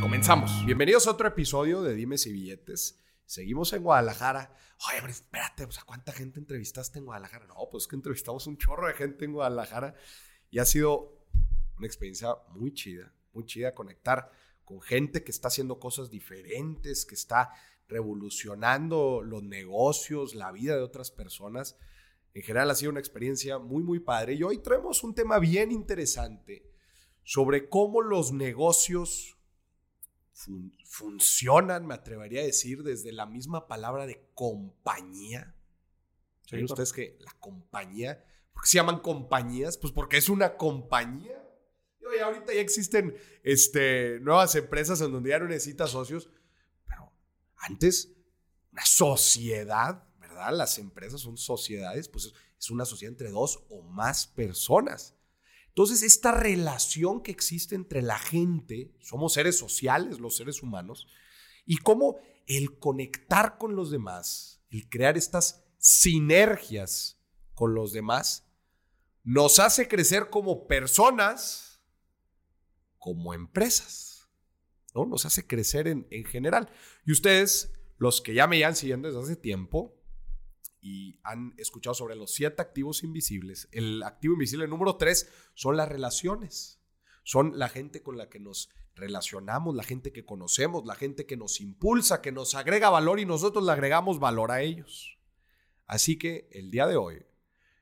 Comenzamos. Bienvenidos a otro episodio de Dimes y Billetes. Seguimos en Guadalajara. Oye, hombre, espérate, o sea, ¿cuánta gente entrevistaste en Guadalajara? No, pues que entrevistamos un chorro de gente en Guadalajara y ha sido una experiencia muy chida, muy chida conectar con gente que está haciendo cosas diferentes, que está revolucionando los negocios, la vida de otras personas. En general ha sido una experiencia muy, muy padre. Y hoy traemos un tema bien interesante sobre cómo los negocios funcionan, me atrevería a decir, desde la misma palabra de compañía. ¿Saben ustedes que la compañía, ¿por qué se llaman compañías? Pues porque es una compañía y ahorita ya existen este, nuevas empresas en donde ya no necesitas socios, pero antes, una sociedad, ¿verdad? Las empresas son sociedades, pues es una sociedad entre dos o más personas. Entonces, esta relación que existe entre la gente, somos seres sociales, los seres humanos, y cómo el conectar con los demás, el crear estas sinergias con los demás, nos hace crecer como personas, como empresas. ¿no? Nos hace crecer en, en general. Y ustedes, los que ya me llevan siguiendo desde hace tiempo y han escuchado sobre los siete activos invisibles, el activo invisible número tres son las relaciones. Son la gente con la que nos relacionamos, la gente que conocemos, la gente que nos impulsa, que nos agrega valor y nosotros le agregamos valor a ellos. Así que el día de hoy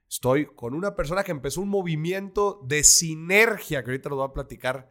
estoy con una persona que empezó un movimiento de sinergia, que ahorita lo voy a platicar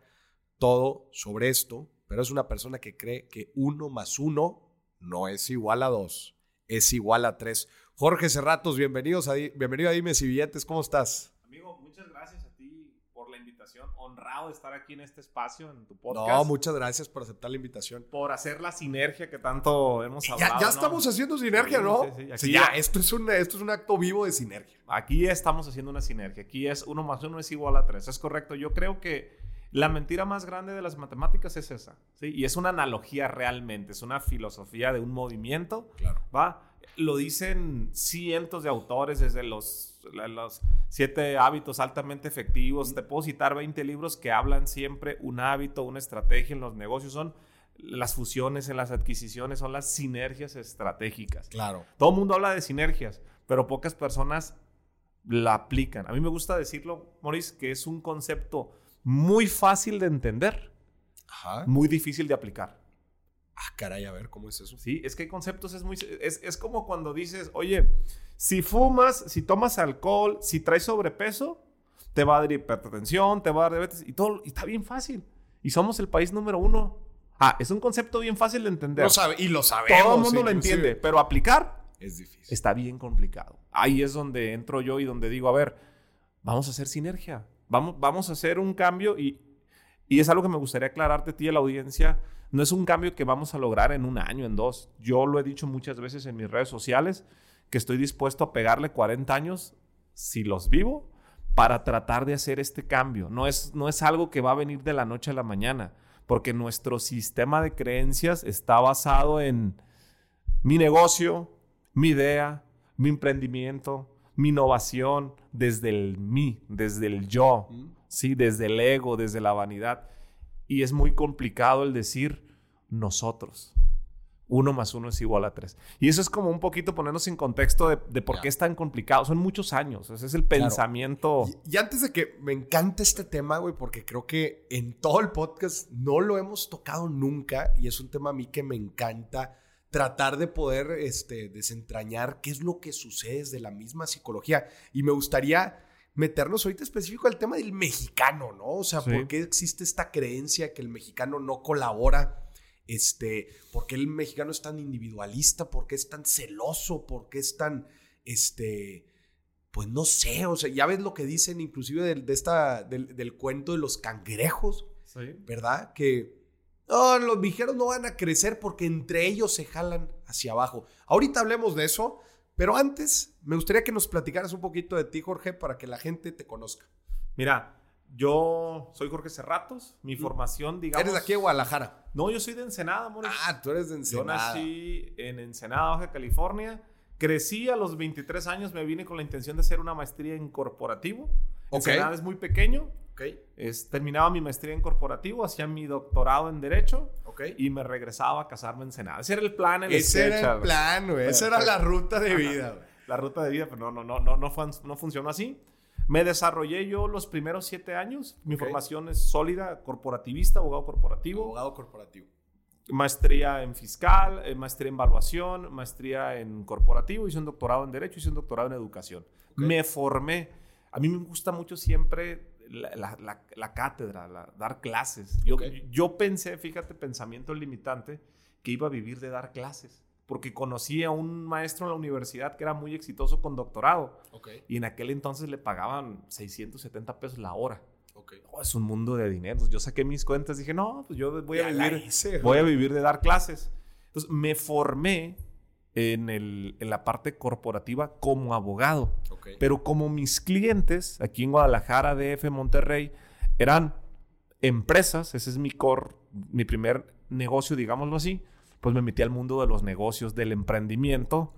todo sobre esto, pero es una persona que cree que uno más uno no es igual a dos, es igual a tres. Jorge Cerratos, bienvenidos a, bienvenido a Dime Si Billetes, ¿cómo estás? Amigo, muchas gracias a ti por la invitación. Honrado de estar aquí en este espacio, en tu podcast. No, muchas gracias por aceptar la invitación. Por hacer la sinergia que tanto hemos hablado. Ya, estamos haciendo sinergia, ¿no? Sí, sí, ya, esto es, un, esto es un acto vivo de sinergia. Aquí estamos haciendo una sinergia. Aquí es uno más uno es igual a tres. Es correcto. Yo creo que la mentira más grande de las matemáticas es esa, ¿sí? Y es una analogía realmente, es una filosofía de un movimiento, claro. ¿va? Lo dicen cientos de autores desde los, los siete hábitos altamente efectivos. Te puedo citar 20 libros que hablan siempre un hábito, una estrategia en los negocios. Son las fusiones en las adquisiciones, son las sinergias estratégicas. Claro. Todo el mundo habla de sinergias, pero pocas personas la aplican. A mí me gusta decirlo, Maurice, que es un concepto muy fácil de entender, muy difícil de aplicar. Ah, caray, a ver, ¿cómo es eso? Sí, es que hay conceptos, es muy... Es, como cuando dices, oye, si fumas, si tomas alcohol, si traes sobrepeso, te va a dar hipertensión, te va a dar diabetes, y todo, y está bien fácil. Y somos el país número uno. Ah, es un concepto bien fácil de entender. Lo sabe, y lo sabemos. Todo el mundo lo entiende, pero aplicar es difícil. Está bien complicado. Ahí es donde entro yo y donde digo, a ver, vamos a hacer sinergia. Vamos, a hacer un cambio y, es algo que me gustaría aclararte a ti y a la audiencia. No es un cambio que vamos a lograr en un año, en dos. Yo lo he dicho muchas veces en mis redes sociales, que estoy dispuesto a pegarle 40 años, si los vivo, para tratar de hacer este cambio. No es, no es algo que va a venir de la noche a la mañana, porque nuestro sistema de creencias está basado en mi negocio, mi idea, mi emprendimiento, mi innovación desde el mí, desde el yo, ¿sí? desde el ego, desde la vanidad. Y es muy complicado el decir nosotros. Uno más uno es igual a tres. Y eso es como un poquito ponernos en contexto de, por qué es tan complicado. Son muchos años. Ese es el pensamiento. Y, y, antes de que me encante este tema, güey, porque creo que en todo el podcast no lo hemos tocado nunca y es un tema a mí que me encanta tratar de poder este, desentrañar qué es lo que sucede desde la misma psicología. Y me gustaría meternos ahorita específico al tema del mexicano, ¿no? O sea, ¿por qué existe esta creencia que el mexicano no colabora? Este, ¿Por qué el mexicano es tan individualista? ¿Por qué es tan celoso? ¿Por qué es tan, este, pues no sé, o sea, ya ves lo que dicen inclusive del, de esta, del, del cuento de los cangrejos, ¿verdad? Que No, los viajeros no van a crecer porque entre ellos se jalan hacia abajo. Ahorita hablemos de eso, pero antes me gustaría que nos platicaras un poquito de ti, Jorge, para que la gente te conozca. Mira, yo soy Jorge Cerratos, mi formación, digamos... ¿Eres de aquí de Guadalajara? No, yo soy de Ensenada, amor. Ah, tú eres de Ensenada. Yo nací en Ensenada, Baja California. Crecí a los 23 años, me vine con la intención de hacer una maestría en corporativo. Ensenada es muy pequeño. Okay. Es, terminaba mi maestría en corporativo, hacía mi doctorado en Derecho okay. y me regresaba a casarme en Ensenada. Ese era el plan. El Ese era el plan, güey. Esa era la ruta de vida, güey. La ruta de vida, pero no, no, no, no, fue, no funcionó así. Me desarrollé yo los primeros siete años. Mi formación es sólida, corporativista, abogado corporativo. Abogado corporativo maestría en fiscal, eh, maestría en evaluación, maestría en corporativo, hice un doctorado en derecho, hice un doctorado en educación. Me formé. A mí me gusta mucho siempre la, cátedra, dar clases. Yo, yo pensé, fíjate, pensamiento limitante, que iba a vivir de dar clases. Porque conocí a un maestro en la universidad que era muy exitoso con doctorado. Y en aquel entonces le pagaban 670 pesos la hora. Oh, es un mundo de dinero. Yo saqué mis cuentas y dije, no, pues yo voy a, vivir, voy a vivir de dar clases. Entonces me formé en, el, en la parte corporativa como abogado. Pero como mis clientes aquí en Guadalajara, DF, Monterrey, eran empresas, ese es mi core, mi primer negocio, digámoslo así, pues me metí al mundo de los negocios, del emprendimiento,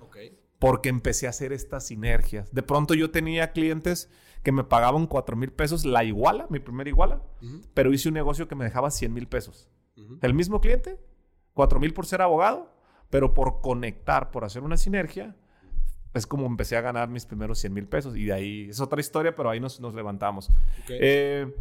porque empecé a hacer estas sinergias. De pronto yo tenía clientes que me pagaban 4 mil pesos la iguala, mi primera iguala, pero hice un negocio que me dejaba 100 mil pesos. El mismo cliente, 4 mil por ser abogado, pero por conectar, por hacer una sinergia, es como empecé a ganar mis primeros 100 mil pesos. Y de ahí es otra historia, pero ahí nos, nos levantamos. Eh,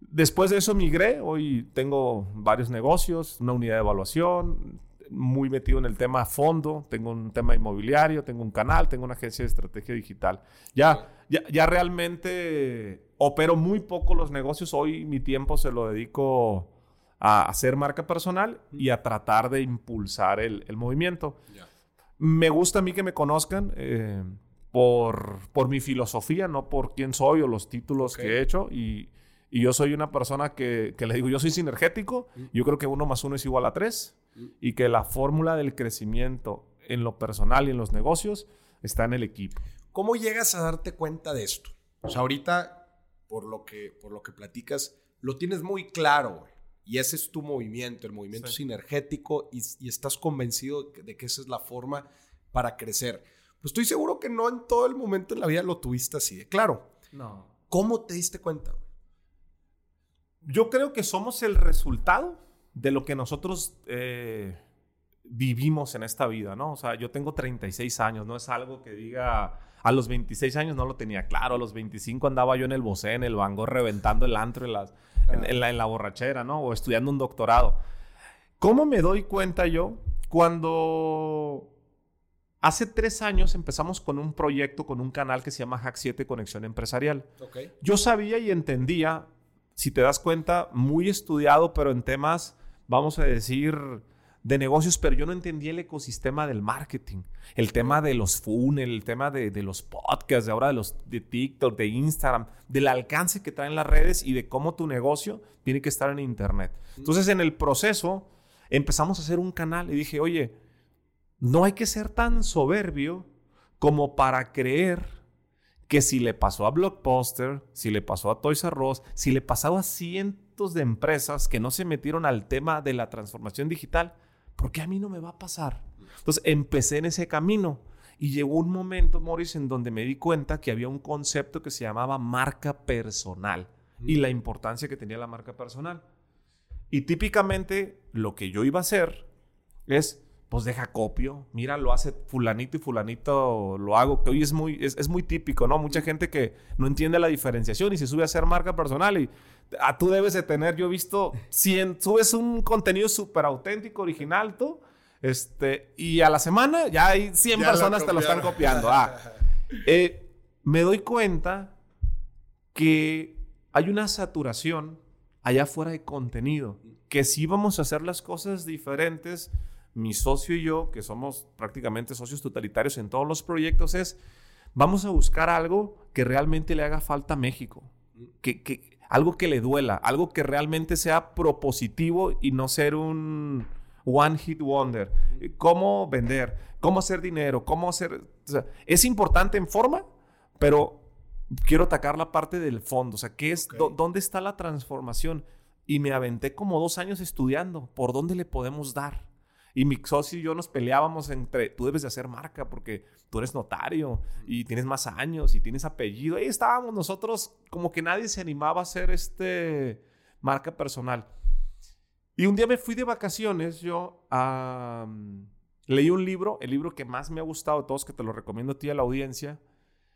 después de eso migré. Hoy tengo varios negocios, una unidad de evaluación, muy metido en el tema fondo. Tengo un tema inmobiliario, tengo un canal, tengo una agencia de estrategia digital. Ya ya, realmente opero muy poco los negocios. Hoy mi tiempo se lo dedico a hacer marca personal y a tratar de impulsar el, movimiento. Me gusta a mí que me conozcan eh, por, por mi filosofía, no por quién soy o los títulos que he hecho. Y, yo soy una persona que, le digo, yo soy sinergético, mm. yo creo que uno más uno es igual a tres mm. y que la fórmula del crecimiento en lo personal y en los negocios está en el equipo. ¿Cómo llegas a darte cuenta de esto? O sea, ahorita, por lo que, por lo que platicas, lo tienes muy claro, güey. Y ese es tu movimiento, el movimiento sinergético, y, estás convencido de que esa es la forma para crecer. Pues estoy seguro que no en todo el momento en la vida lo tuviste así de claro. No. ¿Cómo te diste cuenta? Yo creo que somos el resultado de lo que nosotros eh, vivimos en esta vida, ¿no? O sea, yo tengo 36 años, no es algo que diga a los 26 años no lo tenía claro. A los 25 andaba yo en el Bosé, en el Bango, reventando el antro en, las, en, la, borrachera, ¿no? O estudiando un doctorado. ¿Cómo me doy cuenta yo cuando hace tres años empezamos con un proyecto, con un canal que se llama Hack 7 Conexión Empresarial? Yo sabía y entendía, si te das cuenta, muy estudiado, pero en temas, vamos a decir, de negocios, pero yo no entendía el ecosistema del marketing. El tema de los funnels, el tema de, los podcasts, de ahora de los de TikTok, de Instagram, del alcance que traen las redes y de cómo tu negocio tiene que estar en Internet. Entonces, en el proceso, empezamos a hacer un canal y dije, oye, no hay que ser tan soberbio como para creer que si le pasó a Blockbuster, si le pasó a Toys R Us, si le pasó a cientos de empresas que no se metieron al tema de la transformación digital, ¿por qué a mí no me va a pasar? Entonces empecé en ese camino y llegó un momento, Morris, en donde me di cuenta que había un concepto que se llamaba marca personal y la importancia que tenía la marca personal. Y típicamente lo que yo iba a hacer es, pues deja copio, mira, lo hace fulanito y fulanito lo hago, que hoy es muy, es, es muy típico, ¿no? Mucha gente que no entiende la diferenciación y se sube a hacer marca personal y a tú debes de tener, yo he visto, si subes un contenido súper auténtico, original, tú, este, y a la semana ya hay 100 personas te lo están copiando. Ah, eh, me doy cuenta que hay una saturación allá afuera de contenido, que si vamos a hacer las cosas diferentes, mi socio y yo, que somos prácticamente socios totalitarios en todos los proyectos, es, vamos a buscar algo que realmente le haga falta a México. Que, que algo que le duela, algo que realmente sea propositivo y no ser un one hit wonder. Cómo vender, cómo hacer dinero, cómo hacer... es importante en forma, pero quiero atacar la parte del fondo. O sea, ¿qué es, ¿dónde está la transformación? Y me aventé como dos años estudiando. ¿Por dónde le podemos dar? Y mi socio y yo nos peleábamos entre, tú debes de hacer marca porque tú eres notario y tienes más años y tienes apellido. Ahí estábamos nosotros, como que nadie se animaba a hacer este marca personal. Y un día me fui de vacaciones, yo leí un libro, el libro que más me ha gustado de todos, que te lo recomiendo a ti a la audiencia,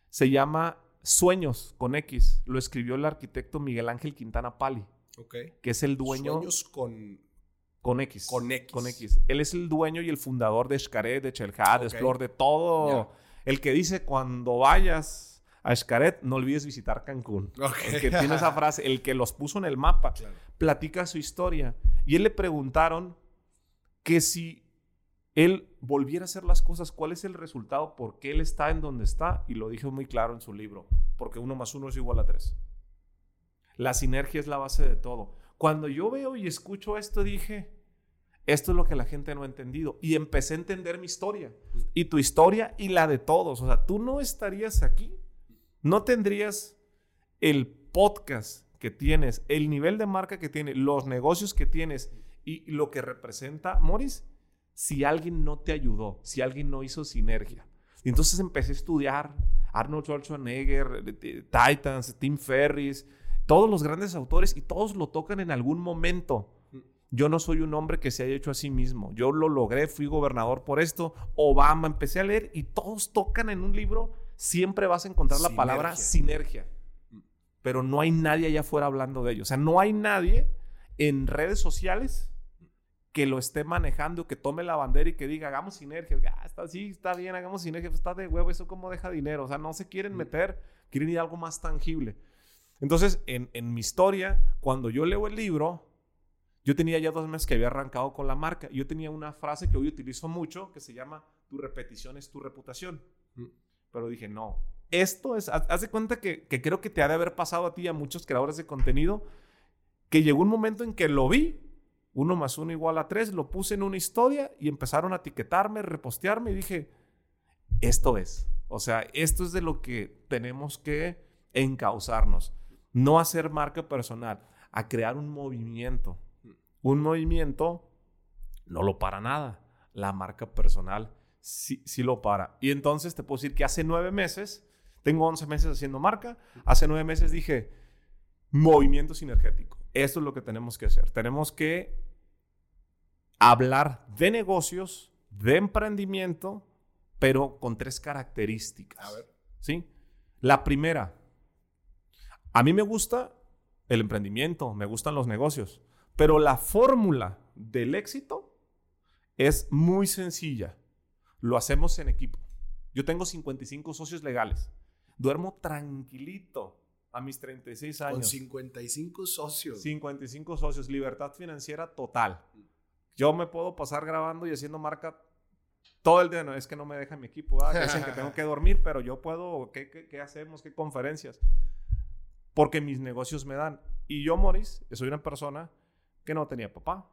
se llama Sueños con X. Lo escribió el arquitecto Miguel Ángel Quintana Pali. Que es el dueño. Sueños con con X. Con X. Con X. Él es el dueño y el fundador de Xcaret, de Chelha, de Explore, de todo. El que dice cuando vayas a Xcaret, no olvides visitar Cancún. El que tiene esa frase, el que los puso en el mapa, platica su historia. Y él le preguntaron que si él volviera a hacer las cosas, ¿cuál es el resultado? ¿Por qué él está en donde está? Y lo dijo muy claro en su libro, porque uno más uno es igual a tres. La sinergia es la base de todo. Cuando yo veo y escucho esto, dije, esto es lo que la gente no ha entendido. Y empecé a entender mi historia. Y tu historia y la de todos. O sea, tú no estarías aquí. No tendrías el podcast que tienes, el nivel de marca que tienes, los negocios que tienes y lo que representa Morris, si alguien no te ayudó, si alguien no hizo sinergia. Y entonces empecé a estudiar Arnold Schwarzenegger, eh, eh, Titans, Tim Ferris, todos los grandes autores y todos lo tocan en algún momento. Yo no soy un hombre que se haya hecho a sí mismo. Yo lo logré, fui gobernador por esto. Obama, empecé a leer y todos tocan en un libro. Siempre vas a encontrar la palabra sinergia. Pero no hay nadie allá afuera hablando de ello. O sea, no hay nadie en redes sociales que lo esté manejando, que tome la bandera y que diga, hagamos sinergia. Ah, está, sí, está bien, hagamos sinergia. Pues está de huevo, eso como deja dinero. O sea, no se quieren meter, quieren ir a algo más tangible. Entonces, en, mi historia, cuando yo leo el libro, yo tenía ya dos meses que había arrancado con la marca. Yo tenía una frase que hoy utilizo mucho que se llama, tu repetición es tu reputación. Mm. Pero dije, no, esto es, haz, de cuenta que, que, creo que te ha de haber pasado a ti, a muchos creadores de contenido, que llegó un momento en que lo vi, uno más uno igual a tres, lo puse en una historia y empezaron a etiquetarme, repostearme y dije, esto es. O sea, esto es de lo que tenemos que encauzarnos no hacer marca personal, a crear un movimiento. Un movimiento no lo para nada. La marca personal sí, sí lo para. Y entonces te puedo decir que hace nueve meses, tengo once meses haciendo marca, hace nueve meses dije, movimiento sinergético. Esto es lo que tenemos que hacer. Tenemos que hablar de negocios, de emprendimiento, pero con tres características. A ver. ¿Sí? La primera, a mí me gusta el emprendimiento, me gustan los negocios, pero la fórmula del éxito es muy sencilla. Lo hacemos en equipo. Yo tengo 55 socios legales. Duermo tranquilito a mis 36 años. Con 55 socios. 55 socios, libertad financiera total. Yo me puedo pasar grabando y haciendo marca todo el día. No, es que no me deja mi equipo. dicen que tengo que dormir, pero yo puedo. ¿Qué, qué, qué hacemos? ¿Qué conferencias? Porque mis negocios me dan. Y yo, Morris, soy una persona que no tenía papá,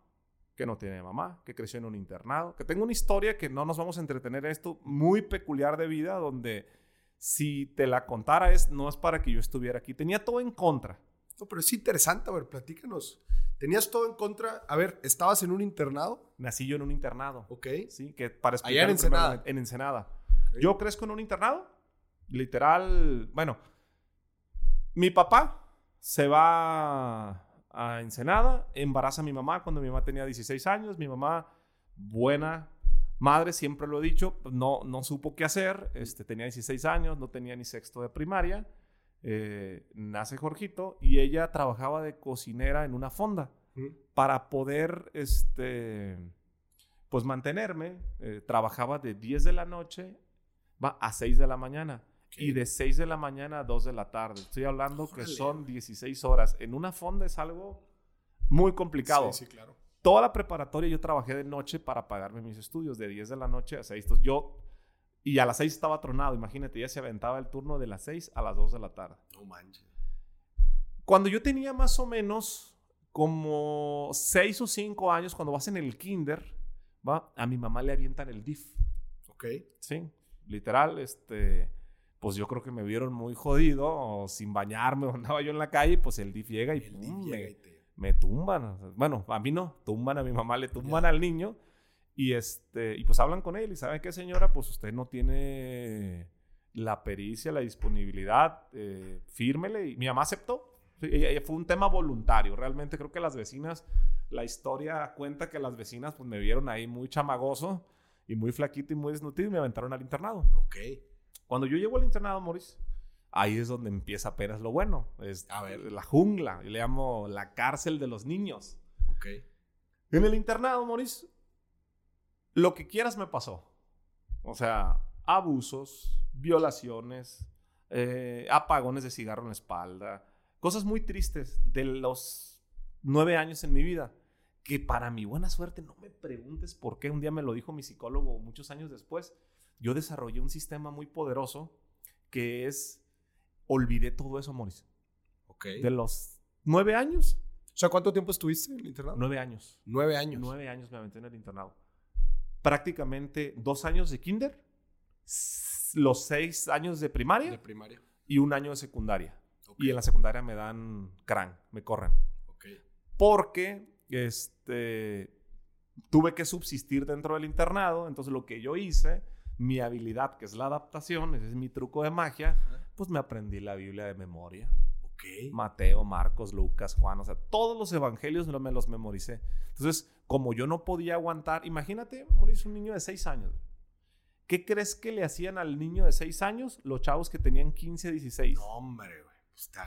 que no tenía mamá, que creció en un internado, que tengo una historia que no nos vamos a entretener esto, muy peculiar de vida, donde si te la contara es, no es para que yo estuviera aquí. Tenía todo en contra. No, pero es interesante, a ver, platícanos. Tenías todo en contra. A ver, ¿estabas en un internado? Nací yo en un internado. Ok. Sí, que para Allá en Ensenada. en Ensenada. Yo crezco en un internado. Literal, bueno, mi papá se va a Ensenada, embaraza a mi mamá cuando mi mamá tenía 16 años. Mi mamá, buena madre, siempre lo he dicho, no, no supo qué hacer. Este, tenía 16 años, no tenía ni sexto de primaria. Eh, nace Jorgito y ella trabajaba de cocinera en una fonda para poder este, pues mantenerme. Eh, trabajaba de 10 de la noche va a 6 de la mañana. Y de 6 de la mañana a 2 de la tarde. Estoy hablando que son 16 horas. En una fonda es algo muy complicado. Sí, sí, claro. Toda la preparatoria yo trabajé de noche para pagarme mis estudios, de 10 de la noche a 6. yo, y a las 6 estaba tronado, imagínate, ya se aventaba el turno de las 6 a las 2 de la tarde. No manches. Cuando yo tenía más o menos como seis o cinco años, cuando vas en el kinder, ¿va? A mi mamá le avientan el DIF. Ok. Sí, literal, este, pues yo creo que me vieron muy jodido, o sin bañarme, o andaba yo en la calle, pues el DIF llega y, El pum, me, llega y te- me tumban. Bueno, a mí no, tumban a mi mamá, le tumban al niño. Y este, y pues hablan con él y saben qué señora, pues usted no tiene la pericia, la disponibilidad, eh, fírmele. Y mi mamá aceptó. Fue un tema voluntario. Realmente creo que las vecinas, la historia cuenta que las vecinas pues me vieron ahí muy chamagoso y muy flaquito y muy desnutrido y me aventaron al internado. Ok. Cuando yo llego al internado, Maurice, ahí es donde empieza apenas lo bueno. Es A ver. la jungla. Yo le llamo la cárcel de los niños. Ok. En el internado, Maurice, lo que quieras me pasó. O sea, abusos, violaciones, eh, apagones de cigarro en la espalda, cosas muy tristes de los nueve años en mi vida. Que para mi buena suerte, no me preguntes por qué, un día me lo dijo mi psicólogo muchos años después, yo desarrollé un sistema muy poderoso que es, olvidé todo eso, Maurice. Ok. De los nueve años, O sea, ¿cuánto tiempo estuviste en el internado? nueve años. Nueve años. Nueve años me aventé en el internado. Prácticamente dos años de kinder, los seis años de primaria De primaria. y un año de secundaria. Ok. Y en la secundaria me dan cran, me corren. Ok. Porque este, tuve que subsistir dentro del internado. Entonces lo que yo hice, mi habilidad, que es la adaptación, ese es mi truco de magia, pues me aprendí la Biblia de memoria. Ok. Mateo, Marcos, Lucas, Juan, o sea, todos los evangelios me los- me los memoricé. Entonces, como yo no podía aguantar, imagínate, Mauricio, un niño de 6 años. ¿Qué crees que le hacían al niño de 6 años los chavos que tenían 15, 16? No, hombre, güey. Pues te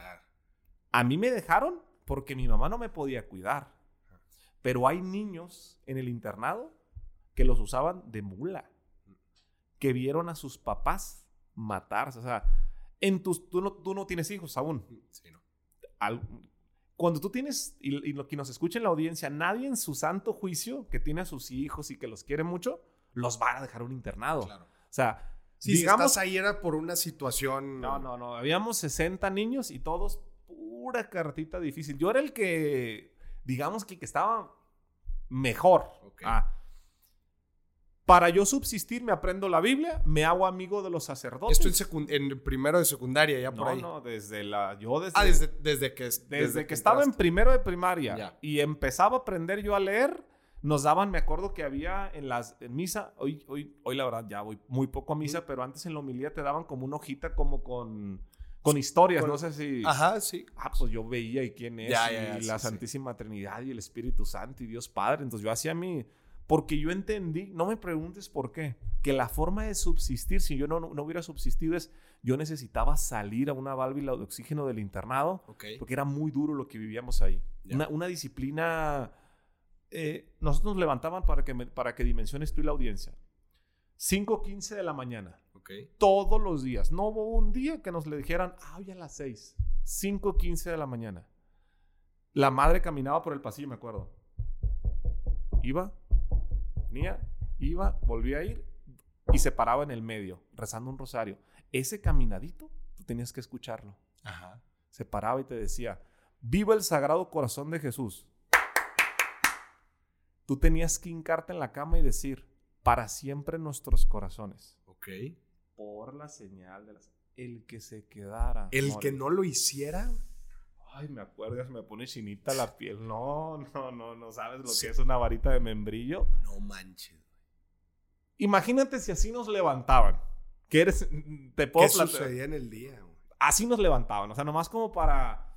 A mí me dejaron porque mi mamá no me podía cuidar. Pero hay niños en el internado que los usaban de mula, que vieron a sus papás matarse. O sea, en tus, tú, no, tú no tienes hijos aún. Sí, no. al- cuando tú tienes, y, y lo que nos escucha en la audiencia, nadie en su santo juicio que tiene a sus hijos y que los quiere mucho, los va a dejar un internado. Claro. O sea, Sí, digamos... si estás ahí era por una situación. No, no, no. Habíamos 60 niños y todos pura cartita difícil. Yo era el que, digamos que, que estaba mejor. Ok. Ah. Para yo subsistir, me aprendo la Biblia, me hago amigo de los sacerdotes. Esto en, en primero de secundaria, ya por no, ahí. no, desde la. Yo desde. Ah, desde, desde que. Desde, que, estaba en primero de primaria Ya. y empezaba a aprender yo a leer, nos daban, me acuerdo que había en las en misa, hoy, hoy, hoy la verdad ya voy muy poco a misa, pero antes en la homilía te daban como una hojita como con, con historias, Con- no sé si... Ajá, sí. Ah, pues yo veía y quién es, Ya, y la sí, sí. Santísima Trinidad y el Espíritu Santo y Dios Padre. Entonces yo hacía mi... Porque yo entendí, no me preguntes por qué, que la forma de subsistir, si yo no, no hubiera subsistido, es yo necesitaba salir a una válvula de oxígeno del internado Ok. porque era muy duro lo que vivíamos ahí. Ya. Una, una disciplina... eh, nosotros nos levantaban para que, me- para que dimensiones tú y la audiencia. 5.15 de la mañana. Ok. Todos los días. No hubo un día que nos le dijeran, ah, hoy a las 6. 5.15 de la mañana. La madre caminaba por el pasillo, me acuerdo. Iba, venía, iba, volvía a ir y se paraba en el medio, rezando un rosario. Ese caminadito, tú tenías que escucharlo. Ajá. Se paraba y te decía, viva el sagrado corazón de Jesús. Tú tenías que hincarte en la cama y decir, para siempre nuestros corazones. Ok. Por la señal de las... El que se quedara. El que no lo hiciera. Ay, me se me pone chinita la piel. No, no, no, no sabes lo Sí. que es una varita de membrillo. No manches. güey. Imagínate si así nos levantaban. Que eres... Te puedo ¿Qué sucedía en el día? güey? así nos levantaban. O sea, nomás como para,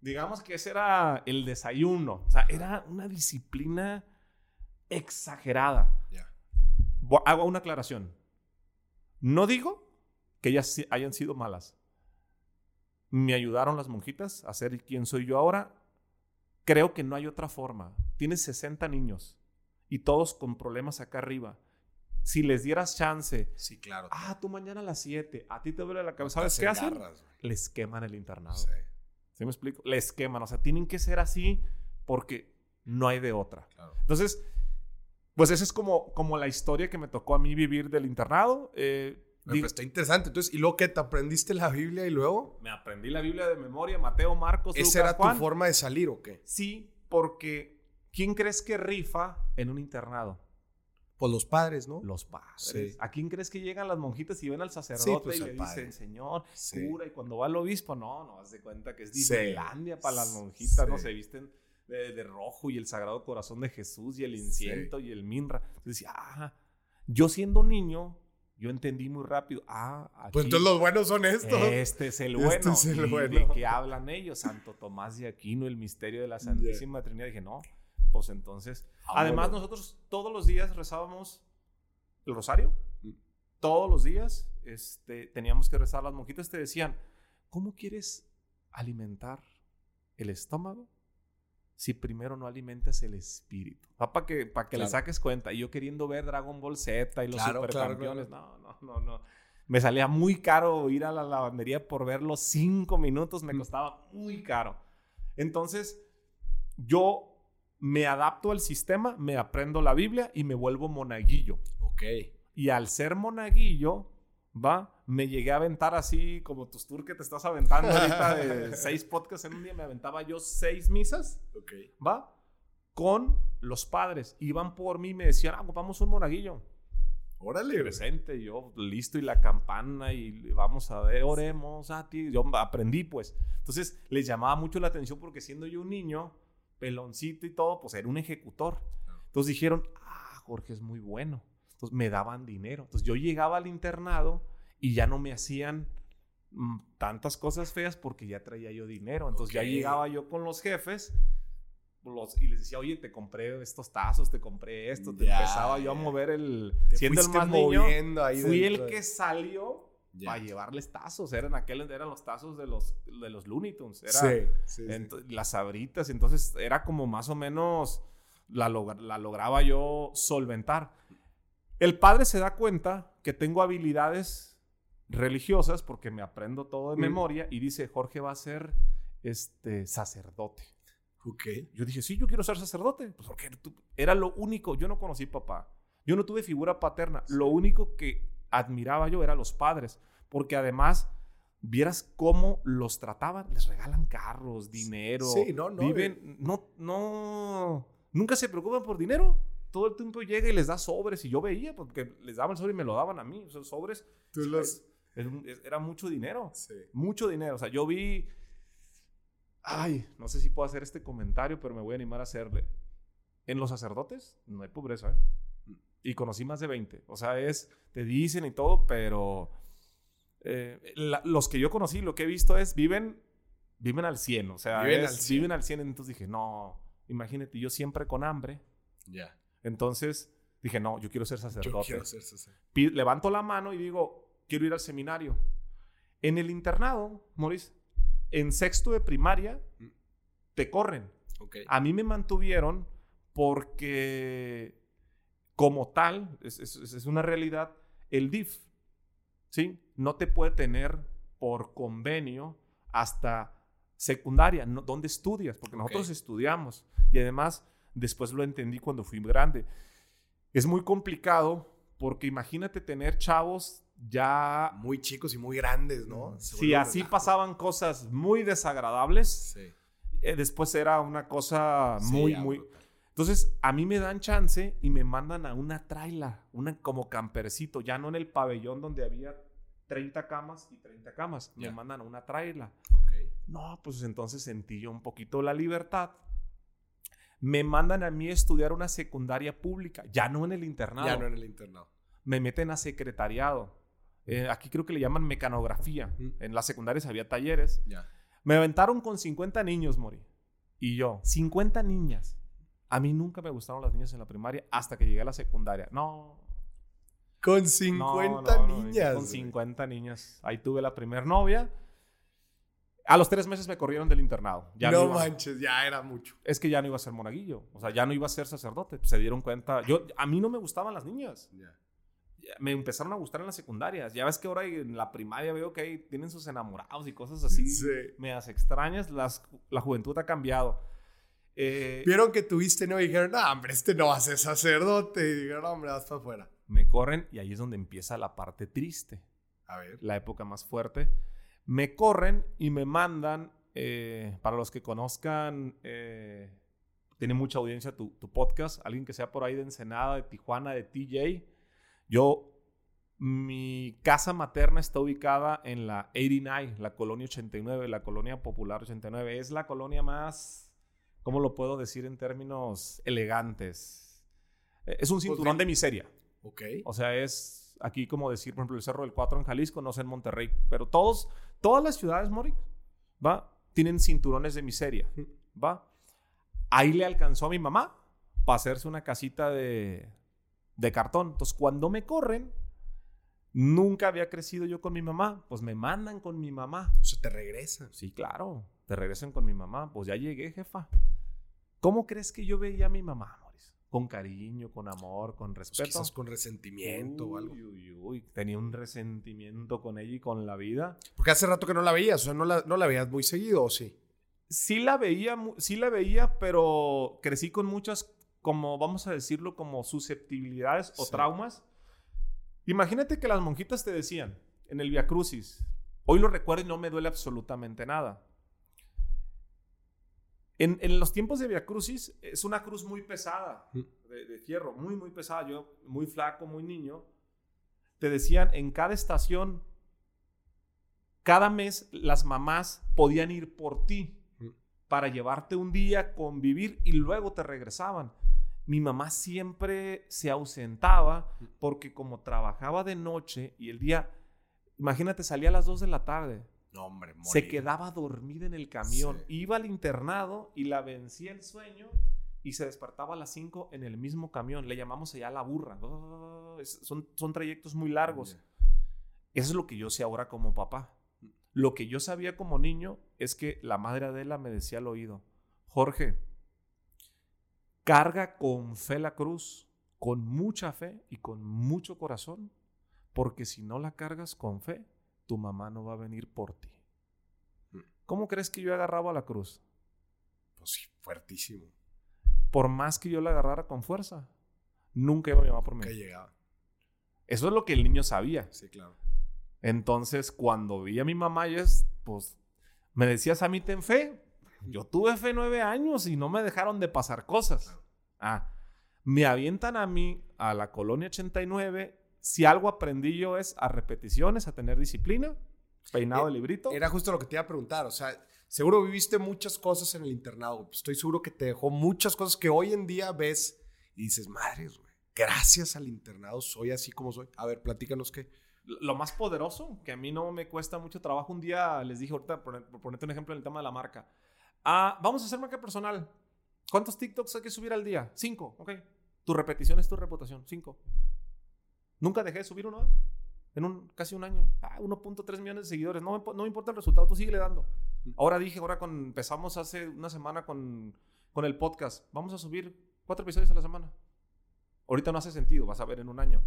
digamos que ese era el desayuno. O sea, era una disciplina exagerada. Bo- Hago una aclaración. No digo que ellas hayan sido malas. Me ayudaron las monjitas a ser quien soy yo ahora. Creo que no hay otra forma. Tienes 60 niños y todos con problemas acá arriba. Si les dieras chance, Sí, claro. ah, tú mañana a las 7, a ti te duele la cabeza, ¿sabes qué hacen? garras, les queman el internado. Sí, ¿Sí me explico? Les queman. O sea, tienen que ser así porque no hay de otra. claro. Entonces, pues esa es como, como la historia que me tocó a mí vivir del internado. Eh, Digo, está interesante. Entonces, ¿y luego qué? ¿Te aprendiste la Biblia y luego? Me aprendí la Biblia de memoria, Mateo, Marcos, ¿Esa era tu forma de salir o qué? Sí, porque ¿quién crees que rifa en un internado? Pues los padres, ¿no? Los padres. ¿A quién crees que llegan las monjitas y ven al sacerdote pues, y le dicen, Señor, cura? Y cuando va al obispo, no, no, haz de cuenta que es Disneylandia para las monjitas, ¿no? Se visten de, rojo y el Sagrado Corazón de Jesús y el incienso y el minra. Entonces ah, yo siendo niño, yo entendí muy rápido, ah, aquí, pues entonces los buenos son estos. Este es el bueno. Este es el bueno. ¿De qué hablan ellos? Santo Tomás de Aquino, el misterio de la Santísima Trinidad. Dije, no, pues entonces. Además, nosotros todos los días rezábamos el rosario. Mm. Todos los días este, teníamos que rezar. Las monjitas te decían, ¿cómo quieres alimentar el estómago si primero no alimentas el espíritu? Para que, para que le saques cuenta. Y yo queriendo ver Dragon Ball Z y los supercampeones. no, no, no, no. Me salía muy caro ir a la lavandería por ver los cinco minutos. Me mm. costaba muy caro. Entonces, yo me adapto al sistema, me aprendo la Biblia y me vuelvo monaguillo. Ok. Y al ser monaguillo, ¿va? Me llegué a aventar así como tus tours que te estás aventando ahorita de seis podcasts en un día, me aventaba yo seis misas, Ok. ¿va? Con los padres. Iban por mí y me decían, ah, vamos un monaguillo. Órale. Presente, yo listo y la campana y vamos a ver, oremos a ti. Yo aprendí pues. Entonces les llamaba mucho la atención porque siendo yo un niño, peloncito y todo, pues era un ejecutor. Entonces dijeron, ah, Jorge es muy bueno. Entonces me daban dinero. Entonces yo llegaba al internado y ya no me hacían mm, tantas cosas feas porque ya traía yo dinero. Entonces ya llegaba yo con los jefes los, y les decía, oye, te compré estos tazos, te compré esto. Te empezaba yo a mover el... siendo el más niño, fui el que salió para llevarles tazos. Eran aquellos, eran los tazos de los, de los Looney Tunes. Era, sí, Las sabritas. Entonces era como más o menos la, la lograba yo solventar. El padre se da cuenta que tengo habilidades religiosas porque me aprendo todo de mm. memoria y dice, Jorge va a ser este, sacerdote. Ok. Yo dije, sí, yo quiero ser sacerdote. Pues porque era lo único. Yo no conocí papá. Yo no tuve figura paterna. Lo único que admiraba yo era los padres, porque además vieras cómo los trataban, les regalan carros, dinero, sí, no, no, viven, eh. no, no, nunca se preocupan por dinero. Todo el tiempo llega y les da sobres y yo veía porque les daban el sobre y me lo daban a mí. Esos sobres era mucho dinero, mucho dinero. O sea, yo vi, ay, no sé si puedo hacer este comentario, pero me voy a animar a hacerle. En los sacerdotes no hay pobreza, ¿eh? y conocí más de 20. O sea, es, te dicen y todo, pero eh, los que yo conocí, lo que he visto es, viven, viven al 100. O sea, viven, al, 100. viven al 100. Entonces dije, no, imagínate, yo siempre con hambre. Ya. Entonces dije, no, yo quiero ser sacerdote. Yo quiero ser sacerdote. Levanto la mano y digo, quiero ir al seminario. En el internado, Maurice, en sexto de primaria, mm. te corren. Okay. A mí me mantuvieron porque como tal, es, una realidad, el DIF, ¿sí? No te puede tener por convenio hasta secundaria, no, donde estudias, porque nosotros estudiamos y además después lo entendí cuando fui grande. Es muy complicado porque imagínate tener chavos ya muy chicos y muy grandes, ¿no? Si así pasaban cosas muy desagradables, eh, después era una cosa muy, muy... Entonces, a mí me dan chance y me mandan a una traila, una como campercito, ya no en el pabellón donde había 30 camas y 30 camas, me mandan a una traila. No, pues entonces sentí yo un poquito la libertad. Me mandan a mí a estudiar una secundaria pública, ya no en el internado. Ya no en el internado. Me meten a secretariado. Eh, aquí creo que le llaman mecanografía. En las secundarias había talleres. Me aventaron con 50 niños, Mori. Y yo, 50 niñas. A mí nunca me gustaron las niñas en la primaria hasta que llegué a la secundaria. No. Con 50 niñas. Con 50 niñas. Ahí tuve la primera novia. A los tres meses me corrieron del internado. Ya no, manches, ya era mucho. Es que ya no iba a ser monaguillo. O sea, ya no iba a ser sacerdote. Se dieron cuenta. Yo, a mí no me gustaban las niñas. Me empezaron a gustar en las secundarias. Ya ves que ahora en la primaria veo que tienen sus enamorados y cosas así. Sí. Me hace extrañas. Las, la juventud ha cambiado. Eh, Vieron que tuviste no y dijeron, no, hombre, este no va a ser sacerdote. Y dijeron, no, hombre, vas para afuera. Me corren y ahí es donde empieza la parte triste. A ver. La época más fuerte. Me corren y me mandan, eh, para los que conozcan, eh, tiene mucha audiencia tu, tu, podcast, alguien que sea por ahí de Ensenada, de Tijuana, de TJ. Yo, mi casa materna está ubicada en la 89, la colonia 89, la colonia popular 89. Es la colonia más, ¿cómo lo puedo decir en términos elegantes? Es un cinturón de miseria. Ok. O sea, es aquí como decir, por ejemplo, el Cerro del Cuatro en Jalisco, no sé en Monterrey, pero todos, todas las ciudades, Mori, ¿va? Tienen cinturones de miseria, ¿va? Ahí le alcanzó a mi mamá para hacerse una casita de, de cartón. Entonces, cuando me corren, nunca había crecido yo con mi mamá, pues me mandan con mi mamá. O sea, te regresan. Sí, claro, te regresan con mi mamá. Pues ya llegué, jefa. ¿Cómo crees que yo veía a mi mamá? Con cariño, con amor, con Pues respeto. quizás con resentimiento o algo. Uy, uy, tenía un resentimiento con ella y con la vida. Porque hace rato que no la veías, o sea, no la, no la veías muy seguido, ¿o sí? Sí la veía, sí la veía, pero crecí con muchas, como vamos a decirlo, como susceptibilidades o Sí. traumas. Imagínate que las monjitas te decían en el Via Crucis, hoy lo recuerdo y no me duele absolutamente nada. En, en los tiempos de Via Crucis es una cruz muy pesada, Mm. de, de fierro, muy, muy pesada. Yo, muy flaco, muy niño. Te decían en cada estación, cada mes las mamás podían ir por ti Mm. para llevarte un día, convivir y luego te regresaban. Mi mamá siempre se ausentaba Mm. porque como trabajaba de noche y el día, imagínate, salía a las 2 de la tarde, No, hombre, se quedaba dormida en el camión, Sí. iba al internado y la vencía el sueño y se despertaba a las 5 en el mismo camión. Le llamamos allá la burra. Oh, es- son, son trayectos muy largos. Eso es lo que yo sé ahora como papá. Lo que yo sabía como niño es que la madre Adela me decía al oído, Jorge, carga con fe la cruz, con mucha fe y con mucho corazón, porque si no la cargas con fe, tu mamá no va a venir por ti. Mm. ¿Cómo crees que yo agarraba la cruz? Pues sí, fuertísimo. Por más que yo la agarrara con fuerza, nunca iba mi mamá por mí. Que llegaba. Eso es lo que el niño sabía. Sí, claro. Entonces, cuando vi a mi mamá, yo es, pues, me decías a mí ten fe. Yo tuve fe nueve años y no me dejaron de pasar cosas. Claro. Ah, me avientan a mí, a la colonia 89. Si algo aprendí yo es a repeticiones, a tener disciplina, peinado Eh, de librito. Era justo lo que te iba a preguntar. O sea, seguro viviste muchas cosas en el internado. Estoy seguro que te dejó muchas cosas que hoy en día ves y dices, madres, güey. Gracias al internado soy así como soy. A ver, platícanos qué. Lo más poderoso, que a mí no me cuesta mucho trabajo, un día les dije ahorita, por, por ponerte un ejemplo en el tema de la marca. Ah, vamos a hacer marca personal. ¿Cuántos TikToks hay que subir al día? Cinco, ok. Tu repetición es tu reputación, cinco. Nunca dejé de subir uno, ¿eh? en un, casi un año. Ah, 1.3 millones de seguidores. No me, no me importa el resultado, tú sigue dando. Ahora dije, ahora con, empezamos hace una semana con, con el podcast. Vamos a subir cuatro episodios a la semana. Ahorita no hace sentido, vas a ver en un año.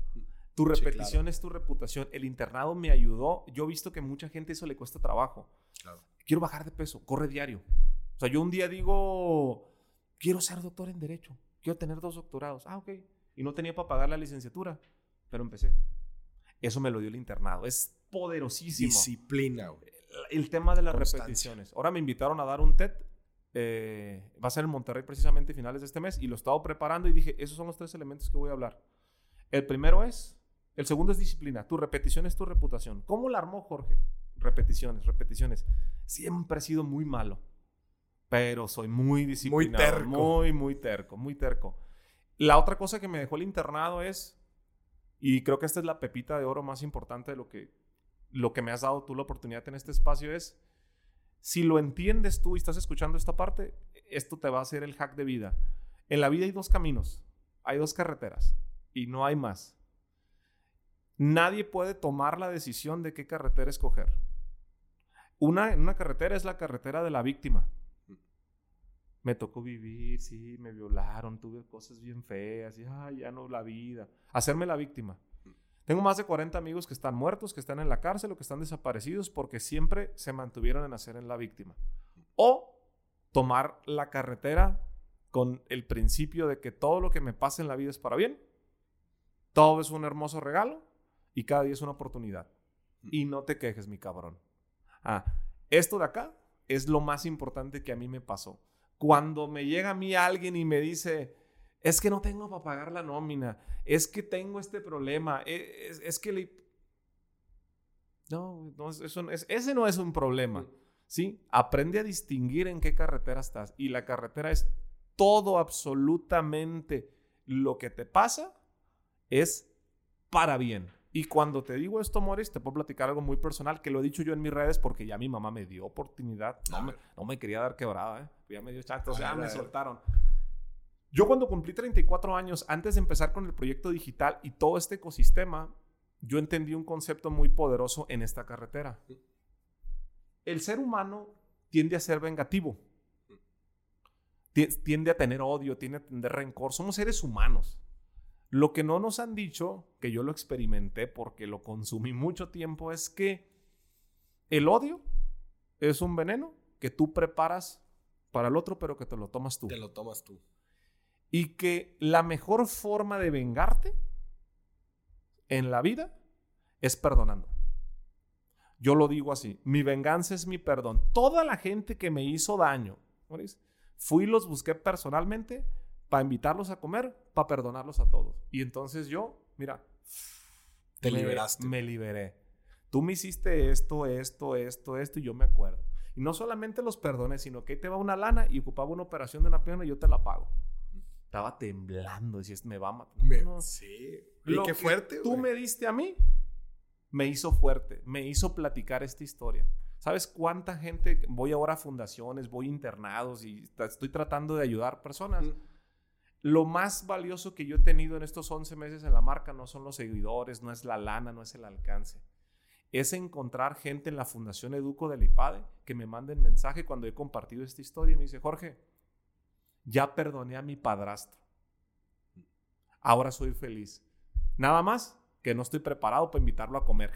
Tu Sí, repetición es tu reputación. El internado me ayudó. Yo he visto que mucha gente eso le cuesta trabajo. Claro. Quiero bajar de peso, corre diario. O sea, yo un día digo, quiero ser doctor en Derecho, quiero tener dos doctorados. Ah, ok. Y no tenía para pagar la licenciatura, pero empecé. Eso me lo dio el internado. Es poderosísimo. Disciplina, güey. El tema de las Constancia. repeticiones. Ahora me invitaron a dar un TED. eh, va a ser en Monterrey precisamente finales de este mes y lo estaba preparando y dije, esos son los tres elementos que voy a hablar. El primero es, el segundo es disciplina. Tu repetición es tu reputación. ¿Cómo la armó Jorge? Repeticiones, repeticiones. Siempre he sido muy malo, pero soy muy disciplinado. terco. Muy, muy terco, muy terco. La otra cosa que me dejó el internado es, y creo que esta es la pepita de oro más importante de lo que, lo que me has dado tú la oportunidad en este espacio es, si lo entiendes tú y estás escuchando esta parte, esto te va a hacer el hack de vida. En la vida hay dos caminos, hay dos carreteras y no hay más. Nadie puede tomar la decisión de qué carretera escoger. Una, una carretera es la carretera de la víctima. Me tocó vivir, sí, me violaron, tuve cosas bien feas, y ay, ya no la vida. Hacerme la víctima. Tengo más de 40 amigos que están muertos, que están en la cárcel o que están desaparecidos porque siempre se mantuvieron en hacer en la víctima. O tomar la carretera con el principio de que todo lo que me pasa en la vida es para bien, todo es un hermoso regalo y cada día es una oportunidad. y no te quejes, mi cabrón. Ah, esto de acá es lo más importante que a mí me pasó. Cuando me llega a mí alguien y me dice, es que no tengo para pagar la nómina, es que tengo este problema, e, es, que le... No, no eso ese no es un problema. ¿sí? Aprende a distinguir en qué carretera estás. Y la carretera es todo, absolutamente lo que te pasa es para bien. Y cuando te digo esto, Morris, te puedo platicar algo muy personal que lo he dicho yo en mis redes porque ya mi mamá me dio oportunidad. No, me, quería dar quebrada, ¿eh? Ya me dio chato, ya me soltaron. Yo cuando cumplí 34 años, antes de empezar con el proyecto digital y todo este ecosistema, yo entendí un concepto muy poderoso en esta carretera. El ser humano tiende a ser vengativo. Tiende a tener odio, tiende a tener rencor. Somos seres humanos. Lo que no nos han dicho, que yo lo experimenté porque lo consumí mucho tiempo, es que el odio es un veneno que tú preparas para el otro, pero que te lo tomas tú. Te lo tomas tú. Y que la mejor forma de vengarte en la vida es perdonando. Yo lo digo así, mi venganza es mi perdón. Toda la gente que me hizo daño, fui y los busqué personalmente para invitarlos a comer, para perdonarlos a todos. Y entonces yo, mira, te liberaste. Me liberé. Tú me hiciste esto, esto, esto, esto, y yo me acuerdo. Y no solamente los perdoné, sino que ahí te va una lana y ocupaba una operación de una pierna y yo te la pago. Estaba temblando, decías, me va a matar. Sí. Y qué fuerte. tú me diste a mí, me hizo fuerte, me hizo platicar esta historia. ¿Sabes cuánta gente? Voy ahora a fundaciones, voy a internados y estoy tratando de ayudar personas. Lo más valioso que yo he tenido en estos 11 meses en la marca no son los seguidores, no es la lana, no es el alcance. Es encontrar gente en la Fundación Educo del IPADE que me manden mensaje cuando he compartido esta historia y me dice, Jorge, ya perdoné a mi padrastro. Ahora soy feliz. Nada más que no estoy preparado para invitarlo a comer.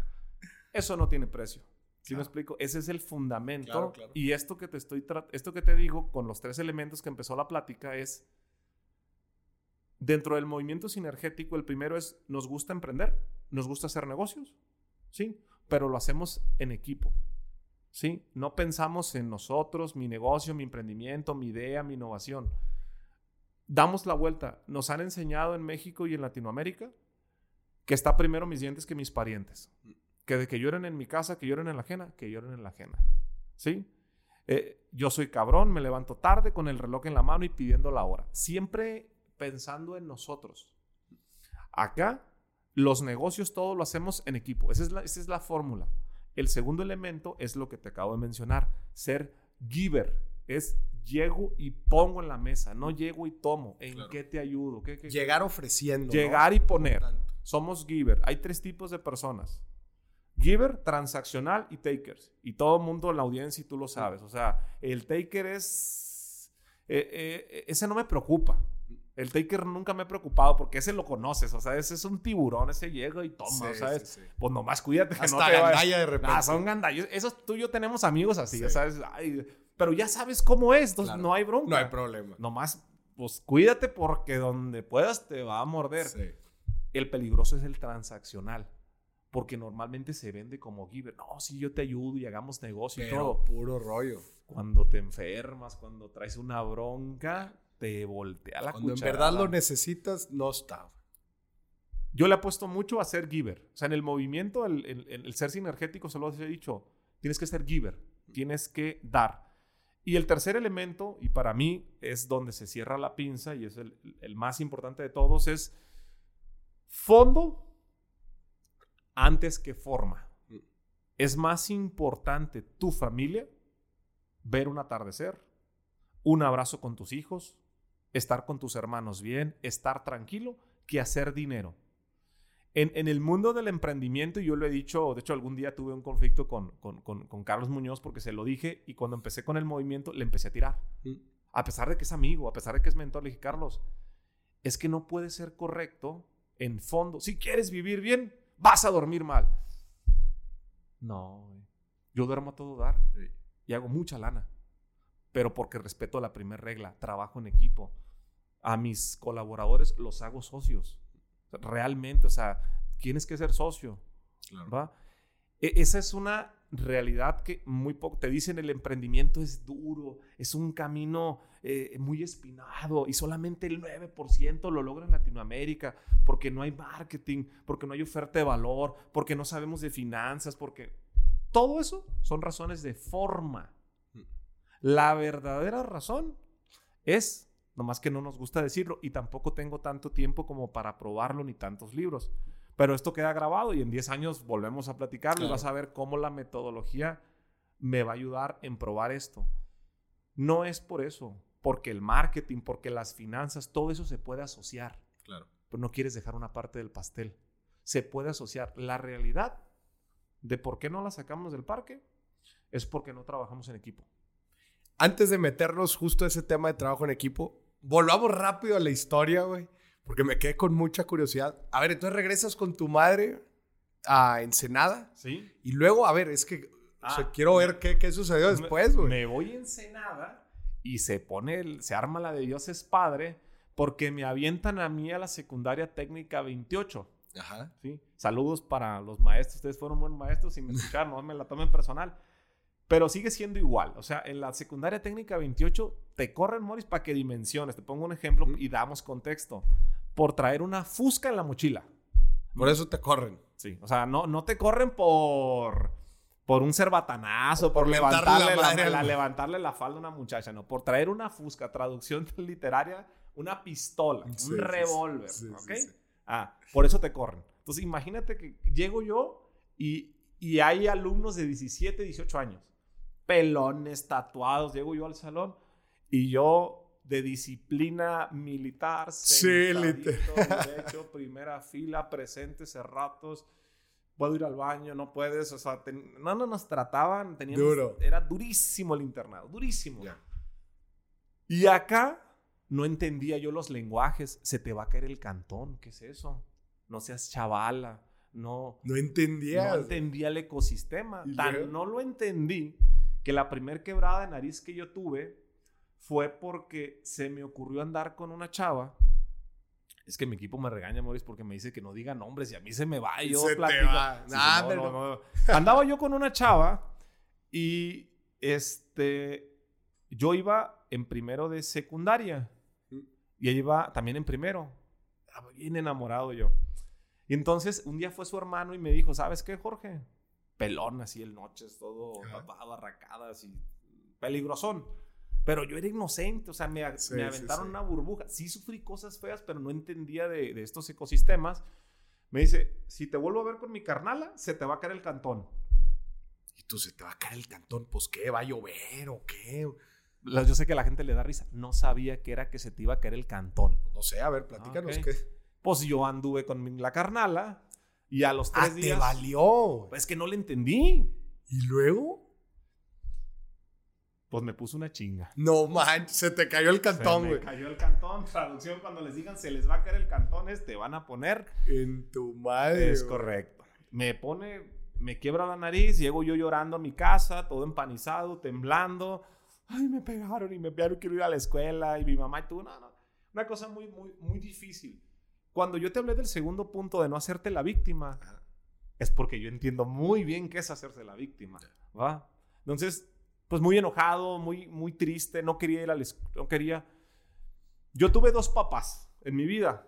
Eso no tiene precio. ¿Sí me explico? Ese es el fundamento. Y esto que te estoy esto que te digo con los tres elementos que empezó la plática es dentro del movimiento sinergético, el primero es nos gusta emprender, nos gusta hacer negocios, ¿sí? Pero lo hacemos en equipo. ¿Sí? No pensamos en nosotros, mi negocio, mi emprendimiento, mi idea, mi innovación. Damos la vuelta. Nos han enseñado en México y en Latinoamérica que está primero mis dientes que mis parientes. Que de que lloren en mi casa, que lloren en la ajena, que lloren en la ajena. ¿Sí? Eh, yo soy cabrón, me levanto tarde con el reloj en la mano y pidiendo la hora. Siempre pensando en nosotros. Acá, los negocios todos lo hacemos en equipo. Esa es la, esa es la fórmula. El segundo elemento es lo que te acabo de mencionar, ser giver. Es llego y pongo en la mesa, no llego y tomo. ¿En qué te ayudo? ¿Qué, Llegar ofreciendo. Llegar y poner. Somos giver. Hay tres tipos de personas. Giver, transaccional y takers. Y todo el mundo en la audiencia y tú lo sabes. O sea, el taker es... Eh, eh, ese no me preocupa. El taker nunca me ha preocupado porque ese lo conoces. O sea, ese es un tiburón, ese llega y toma, ¿sabes? Pues nomás cuídate que no te gandalla de repente. Ah, son gandallos. Esos tú y yo tenemos amigos así, ¿sabes? pero ya sabes cómo es, entonces no hay bronca. No hay problema. Nomás, pues cuídate porque donde puedas te va a morder. El peligroso es el transaccional. Porque normalmente se vende como giver. No, si yo te ayudo y hagamos negocio y todo. Puro rollo. Cuando te enfermas, cuando traes una bronca, te voltea la Cuando en verdad lo necesitas, no está. Yo le apuesto mucho a ser giver. O sea, en el movimiento, el, el, ser sinergético, se lo he dicho, tienes que ser giver. Tienes que dar. Y el tercer elemento, y para mí es donde se cierra la pinza y es el, el más importante de todos, es fondo antes que forma. Es más importante tu familia, ver un atardecer, un abrazo con tus hijos, estar con tus hermanos bien, estar tranquilo, que hacer dinero. En, el mundo del emprendimiento, yo lo he dicho, de hecho algún día tuve un conflicto con, con, Carlos Muñoz porque se lo dije y cuando empecé con el movimiento le empecé a tirar. Mm. A pesar de que es amigo, a pesar de que es mentor, le dije, Carlos, es que no puede ser correcto en fondo. Si quieres vivir bien, vas a dormir mal. No, yo duermo a todo dar y hago mucha lana, pero porque respeto la primera regla, trabajo en equipo. A mis colaboradores los hago socios. Realmente, o sea, tienes que ser socio. ¿va? E, esa es una realidad que muy poco te dicen el emprendimiento es duro, es un camino eh, muy espinado y solamente el 9% lo logra en Latinoamérica porque no hay marketing, porque no hay oferta de valor, porque no sabemos de finanzas, porque todo eso son razones de forma. La verdadera razón es, nomás que no nos gusta decirlo y tampoco tengo tanto tiempo como para probarlo ni tantos libros. Pero esto queda grabado y en 10 años volvemos a platicarlo y vas a ver cómo la metodología me va a ayudar en probar esto. No es por eso, porque el marketing, porque las finanzas, todo eso se puede asociar. Claro. Pero no quieres dejar una parte del pastel. Se puede asociar. La realidad de por qué no la sacamos del parque es porque no trabajamos en equipo. Antes de meternos justo a ese tema de trabajo en equipo, volvamos rápido a la historia, güey. Porque me quedé con mucha curiosidad. A ver, entonces regresas con tu madre a Ensenada. Sí. Y luego, a ver, es que ah, quiero ver qué, qué sucedió después, güey. Me voy a Ensenada y se pone, se arma la de Dios es Padre porque me avientan a mí a la secundaria técnica 28. Ajá. ¿sí? Saludos para los maestros. Ustedes fueron buenos maestros y me escucharon, no me la tomen personal. Pero sigue siendo igual. O sea, en la secundaria técnica 28 te corren, Morris, para que dimensiones. Te pongo un ejemplo y damos contexto por traer una fusca en la mochila. Por eso te corren. Sí, o sea, no, no te corren por, por un cerbatanazo, por, por levantarle, la, levantarle la falda a una muchacha, no, por traer una fusca, traducción literaria, una pistola, un revólver, ¿ok? Ah, por eso te corren. Entonces, imagínate que llego yo y, y hay alumnos de 17, 18 años, pelones, tatuados, llego yo al salón y yo de disciplina militar, sí, derecho, primera fila, presentes, cerratos, puedo ir al baño, no puedes, o sea, no, no nos trataban, teníamos, Duro. era durísimo el internado, durísimo. Y acá no entendía yo los lenguajes, se te va a caer el cantón, ¿qué es eso? No seas chavala, no. No entendía. No entendía el ecosistema, tan no lo entendí que la primer quebrada de nariz que yo tuve fue porque se me ocurrió andar con una chava. Es que mi equipo me regaña, Maurice, porque me dice que no diga nombres y a mí se me va. Yo se Andaba yo con una chava y este, yo iba en primero de secundaria y ella iba también en primero. bien enamorado yo. Y entonces un día fue su hermano y me dijo, ¿sabes qué, Jorge? Pelón, así el noches, todo tapado, arracadas y peligrosón. Pero yo era inocente, o sea, me, me aventaron una burbuja. Sí sufrí cosas feas, pero no entendía de, de, estos ecosistemas. Me dice, si te vuelvo a ver con mi carnala, se te va a caer el cantón. Y tú, se te va a caer el cantón, pues qué, va a llover o qué. Yo sé que a la gente le da risa. No sabía que era que se te iba a caer el cantón. No sé, a ver, platícanos qué. Pues yo anduve con la carnala y a los tres ah, días. te valió. Pues que no le entendí. ¿Y luego? pues me puso una chinga. No manches, se te cayó el cantón, güey. Se me cayó el cantón. Traducción, cuando les digan se les va a caer el cantón, te van a poner. En tu madre. Es correcto. Me pone, me quiebra la nariz, llego yo llorando a mi casa, todo empanizado, temblando. Ay, me pegaron y me pegaron, quiero ir a la escuela. Y mi mamá y tú, no, no. Una cosa muy, muy, muy difícil. Cuando yo te hablé del segundo punto de no hacerte la víctima, es porque yo entiendo muy bien qué es hacerse la víctima. ¿Va? Entonces, pues muy enojado, muy, muy triste, no quería ir a la no quería. Yo tuve dos papás en mi vida.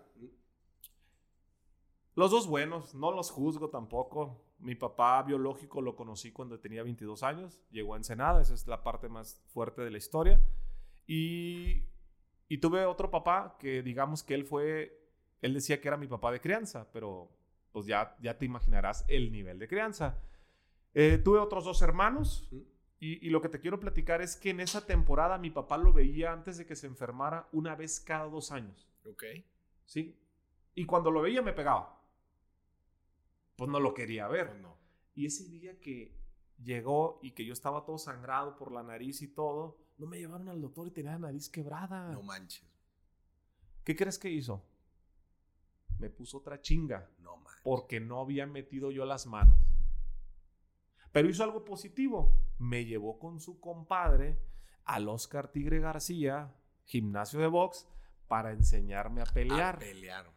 Los dos buenos, no los juzgo tampoco. Mi papá biológico lo conocí cuando tenía 22 años, llegó a Ensenada, esa es la parte más fuerte de la historia. Y, y tuve otro papá que digamos que él fue, él decía que era mi papá de crianza, pero pues ya, ya te imaginarás el nivel de crianza. Eh, tuve otros dos hermanos, y, lo que te quiero platicar es que en esa temporada mi papá lo veía antes de que se enfermara una vez cada dos años. Ok. Sí. Y cuando lo veía me pegaba. Pues no lo quería ver. Pues no. Y ese día que llegó y que yo estaba todo sangrado por la nariz y todo, no me llevaron al doctor y tenía la nariz quebrada. No manches. ¿Qué crees que hizo? Me puso otra chinga. No manches. Porque no había metido yo las manos. Pero hizo algo positivo. Me llevó con su compadre al Oscar Tigre García, gimnasio de box, para enseñarme a pelear. A pelear.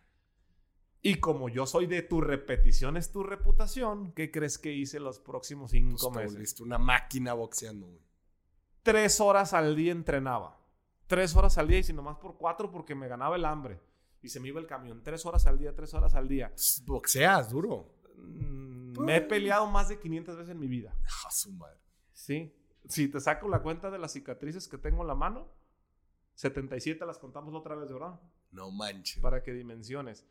Y como yo soy de tu repetición es tu reputación, ¿qué crees que hice los próximos cinco Pues meses? una máquina boxeando, güey. Tres horas al día entrenaba. Tres horas al día y si nomás por cuatro porque me ganaba el hambre. Y se me iba el camión. Tres horas al día, tres horas al día. Pues, Boxeas duro. Mm, Me he peleado más de 500 veces en mi vida. A su madre. Sí. Si te saco la cuenta de las cicatrices que tengo en la mano, 77 las contamos otra vez, ¿verdad? No manches. Para que dimensiones.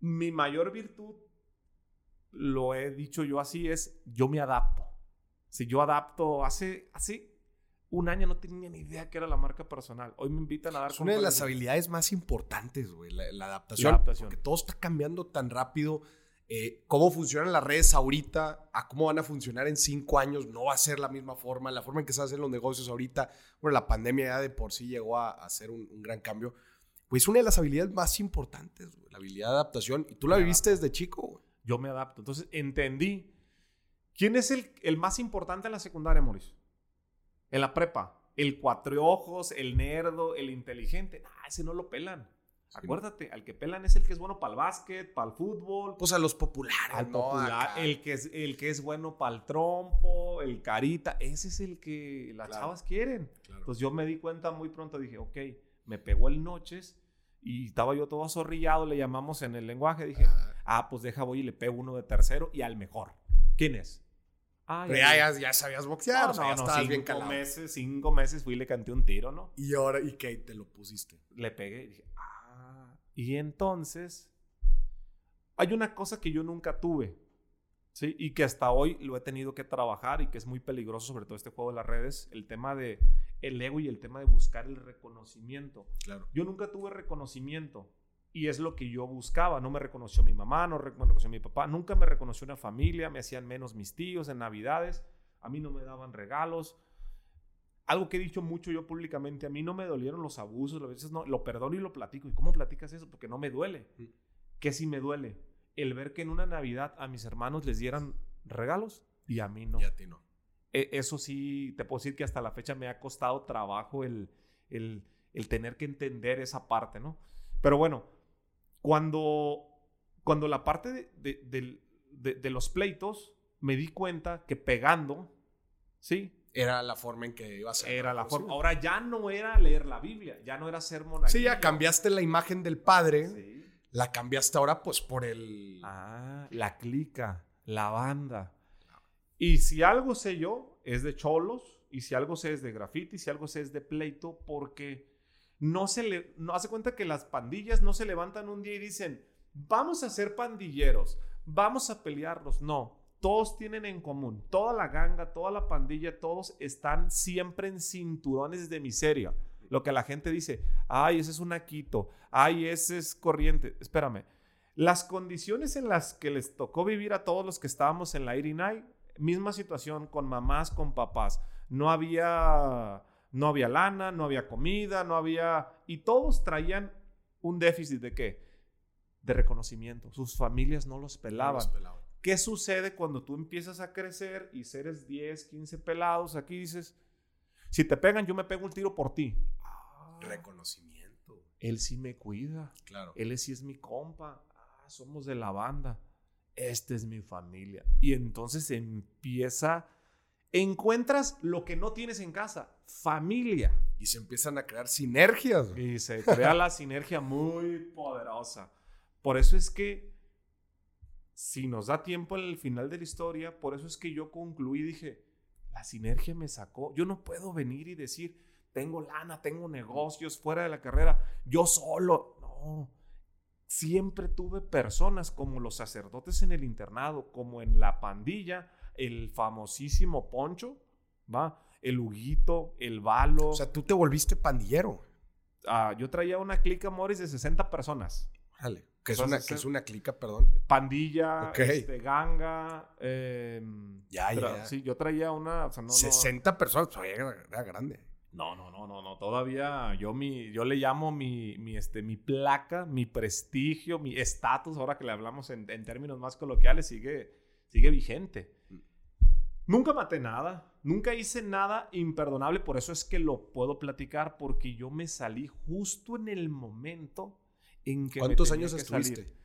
Mi mayor virtud, lo he dicho yo así, es yo me adapto. Si yo adapto, hace, hace un año no tenía ni idea que era la marca personal. Hoy me invitan a dar Es una de las habilidades más importantes, güey, la, la adaptación. La adaptación. Porque todo está cambiando tan rápido. Eh, cómo funcionan las redes ahorita, a cómo van a funcionar en cinco años, no va a ser la misma forma. La forma en que se hacen los negocios ahorita, bueno, la pandemia ya de por sí llegó a, hacer un, un gran cambio. Pues es una de las habilidades más importantes, güey, la habilidad de adaptación. Y tú la Me viviste desde chico, güey. Yo me adapto. Entonces entendí. ¿Quién es el, el más importante en la secundaria, Mauricio? En la prepa. El cuatreojos, el nerdo, el inteligente. Ah, ese no lo pelan. Acuérdate, al que pelan es el que es bueno para el básquet, para el fútbol, Pues a los populares, al ¿no? popular, Acá. el que, es, el que es bueno para el trompo, el carita. Ese es el que las Claro. chavas quieren. Claro. Entonces yo me di cuenta muy pronto, dije, ok, me pegó el noches y estaba yo todo azorrillado, le llamamos en el lenguaje, dije, ah, pues deja voy y le pego uno de tercero y al mejor. ¿Quién es? Ah, Pero ya, ya, ya sabías boxear, No, o sea, ya no, estabas bien calado. meses, cinco meses fui y le canté un tiro, ¿no? Y ahora, ¿y qué? Te lo pusiste. Le pegué y dije, ah. Y entonces, hay una cosa que yo nunca tuve, ¿sí? Y que hasta hoy lo he tenido que trabajar y que es muy peligroso, sobre todo este juego de las redes, el tema de el ego y el tema de buscar el reconocimiento. Claro. Yo nunca tuve reconocimiento y es lo que yo buscaba. No me reconoció mi mamá, no me reconoció mi papá, nunca me reconoció una familia, me hacían menos mis tíos en Navidades, a mí no me daban regalos. Algo que he dicho mucho yo públicamente, a mí no me dolieron los abusos, a veces no, lo perdono y lo platico. ¿Y cómo platicas eso? Porque no me duele. Mm. ¿Qué sí me duele? El ver que en una Navidad a mis hermanos les dieran regalos y a mí no. Y a ti no. E- Eso sí, te puedo decir que hasta la fecha me ha costado trabajo el, el- el tener que entender esa parte, ¿no? Pero bueno, cuando, cuando la parte de, de- de- de los pleitos, me di cuenta que pegando, ¿sí? Era la forma en que iba a ser. Era la forma. Ahora ya no era leer la Biblia, ya no era ser monaguillo. Sí, ya cambiaste la imagen del padre. Sí. La cambiaste ahora, pues, por el. Ah, la clica, la banda. Y si algo sé yo, es de cholos, y si algo sé es de graffiti, si algo sé es de pleito, porque no se le, no hace cuenta que las pandillas no se levantan un día y dicen, vamos a ser pandilleros, vamos a pelearnos. No, todos tienen en común, toda la ganga, toda la pandilla, todos están siempre en cinturones de miseria. Lo que la gente dice, ay, ese es un aquito, ay, ese es corriente. Espérame, las condiciones en las que les tocó vivir a todos los que estábamos en la 89, misma situación con mamás, con papás. No había, no había lana, no había comida, no había... Y todos traían un déficit de qué? De reconocimiento. Sus familias no los pelaban. Los pelaban. ¿Qué sucede cuando tú empiezas a crecer y eres 10, 15 pelados? Aquí dices, si te pegan, yo me pego un tiro por ti. Ah, Reconocimiento. él sí me cuida. Claro. Él sí es mi compa. Ah, somos de la banda. Esta es mi familia. Y entonces empieza. Encuentras lo que no tienes en casa: familia. Y se empiezan a crear sinergias. güey. Y se crea la sinergia muy poderosa. Por eso es que, si nos da tiempo en el final de la historia, por eso es que yo concluí y dije: la sinergia me sacó. Yo no puedo venir y decir: tengo lana, tengo negocios fuera de la carrera, yo solo. No. Siempre tuve personas como los sacerdotes en el internado, como en la pandilla, el famosísimo Poncho, ¿va? El Huguito, el Valo. O sea, tú te volviste pandillero. Ah, yo traía una clica Morris de 60 personas. Órale. Que es, una, que es una clica, perdón. Pandilla, Ok. este, ganga. eh, Ya, ya. Sí, yo traía una. o sea, no, no- 60 personas, pues, era, era grande. No, no, no, no, no. Todavía yo mi, yo le llamo mi, mi, este, mi placa, mi prestigio, mi estatus, ahora que le hablamos en, en términos más coloquiales, sigue, sigue vigente. Nunca maté nada, nunca hice nada imperdonable, por eso es que lo puedo platicar, porque yo me salí justo en el momento en que... me ¿Cuántos tenía años que estuviste? salir.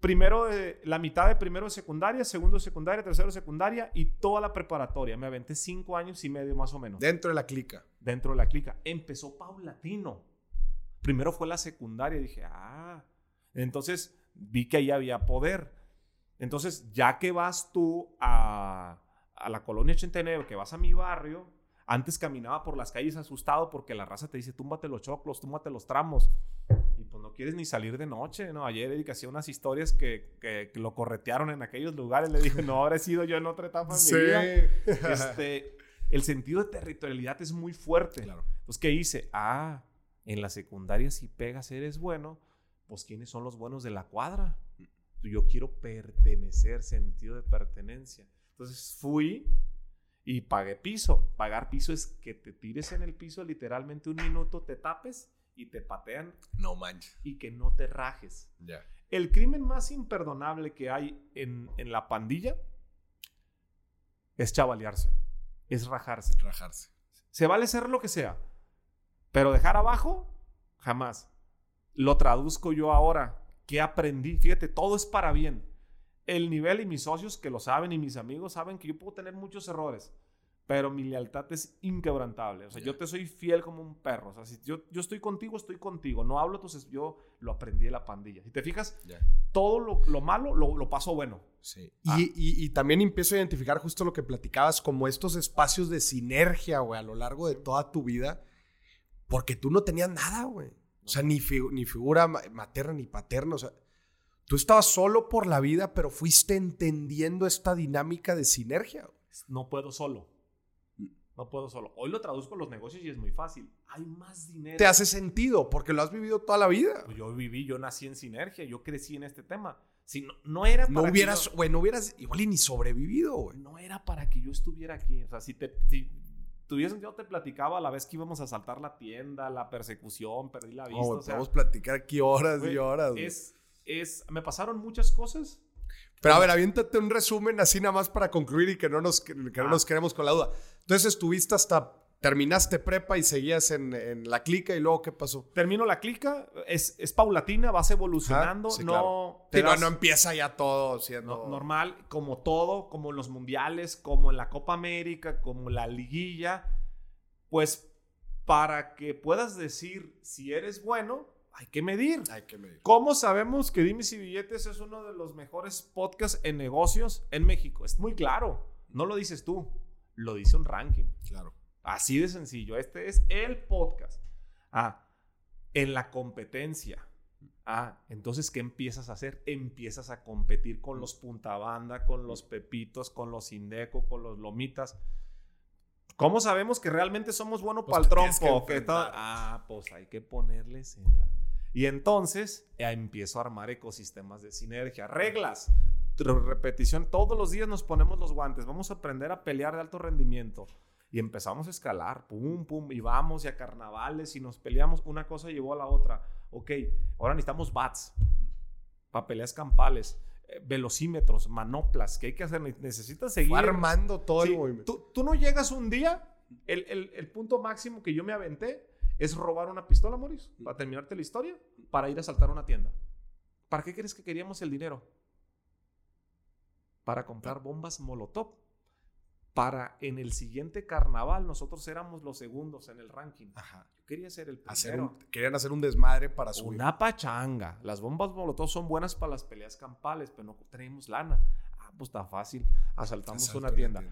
primero de, la mitad de primero de secundaria, segundo de secundaria, tercero de secundaria y toda la preparatoria. Me aventé cinco años y medio más o menos. Dentro de la clica. Dentro de la clica. Empezó paulatino. Primero fue la secundaria dije, ah, entonces vi que ahí había poder. Entonces, ya que vas tú a, a la colonia 89, que vas a mi barrio, antes caminaba por las calles asustado porque la raza te dice, túmbate los choclos, túmbate los tramos. Y pues no quieres ni salir de noche, ¿no? Ayer Eric hacía unas historias que, que, lo corretearon en aquellos lugares. Le dije, no, habré sido yo en otra etapa de mi vida. Este, el sentido de territorialidad es muy fuerte. Claro. Entonces, ¿qué hice? Ah, en la secundaria si pegas eres bueno, pues ¿quiénes son los buenos de la cuadra? Yo quiero pertenecer, sentido de pertenencia. Entonces fui y pagué piso. Pagar piso es que te tires en el piso literalmente un minuto, te tapes y te patean. No manches. Y que no te rajes. Ya. El crimen más imperdonable que hay en, en la pandilla es chavalearse, es rajarse. Rajarse. Se vale ser lo que sea, pero dejar abajo, jamás. Lo traduzco yo ahora. ¿Qué aprendí? Fíjate, todo es para bien el nivel y mis socios que lo saben y mis amigos saben que yo puedo tener muchos errores, pero mi lealtad es inquebrantable. O sea, yo te soy fiel como un perro. O sea, si yo, yo estoy contigo, estoy contigo. No hablo, entonces yo lo aprendí de la pandilla. Si te fijas, todo lo, lo malo lo, lo, paso bueno. Sí. Ah. Y, y, y, también empiezo a identificar justo lo que platicabas, como estos espacios de sinergia, güey, a lo largo de toda tu vida, porque tú no tenías nada, güey. O sea, ni, ni figura materna ni paterna. O sea, Tú estabas solo por la vida, pero fuiste entendiendo esta dinámica de sinergia. No puedo solo. No puedo solo. Hoy lo traduzco a los negocios y es muy fácil. Hay más dinero. Te hace sentido porque lo has vivido toda la vida. Pues yo viví, yo nací en sinergia, yo crecí en este tema. Si no, no era para no hubieras, güey, no hubieras igual ni sobrevivido, güey. No era para que yo estuviera aquí. O sea, si te, si tuviesen, yo te platicaba a la vez que íbamos a saltar la tienda, la persecución, perdí la vista. No, podemos platicar aquí horas y horas. Es, es, me pasaron muchas cosas. Pero a ver, aviéntate un resumen así nada más para concluir y que no nos, que no ah. nos quedemos con la duda. Entonces estuviste hasta, terminaste prepa y seguías en, en la clica y luego ¿qué pasó? Termino la clica, es, es paulatina, vas evolucionando, no, no... no empieza ya todo siendo... normal, como todo, como en los mundiales, como en la Copa América, como la liguilla, pues para que puedas decir si eres bueno, hay que medir. Hay que medir. ¿Cómo sabemos que Dimes y Billetes es uno de los mejores podcasts en negocios en México? Es muy claro. No lo dices tú, lo dice un ranking. Claro. Así de sencillo. Este es el podcast. Ah, en la competencia. Ah, entonces, ¿qué empiezas a hacer? Empiezas a competir con los puntabanda, con los pepitos, con los indeco, con los lomitas. ¿Cómo sabemos que realmente somos buenos pues para el trompo? ah, pues hay que ponerles en la y entonces empiezo a armar ecosistemas de sinergia, reglas, repetición. Todos los días nos ponemos los guantes, vamos a aprender a pelear de alto rendimiento. Y empezamos a escalar, pum, pum, y vamos y a carnavales y nos peleamos. Una cosa llevó a la otra. Ok, ahora necesitamos bats para peleas campales eh, velocímetros, manoplas, ¿qué hay que hacer? Necesitas seguir. armando todo el movimiento. Tú, no llegas un día, el, el, el, punto máximo que yo me aventé es robar una pistola, Maurice, para terminarte la historia, para ir a saltar una tienda. ¿Para qué crees que queríamos el dinero? Para comprar bombas Molotov. Para en el siguiente carnaval nosotros éramos los segundos en el ranking. Ajá. Yo quería ser el primero. querían hacer un desmadre para subir. Una pachanga. Las bombas Molotov son buenas para las peleas campales, pero no tenemos lana. Ah, pues está fácil. Asaltamos una tienda.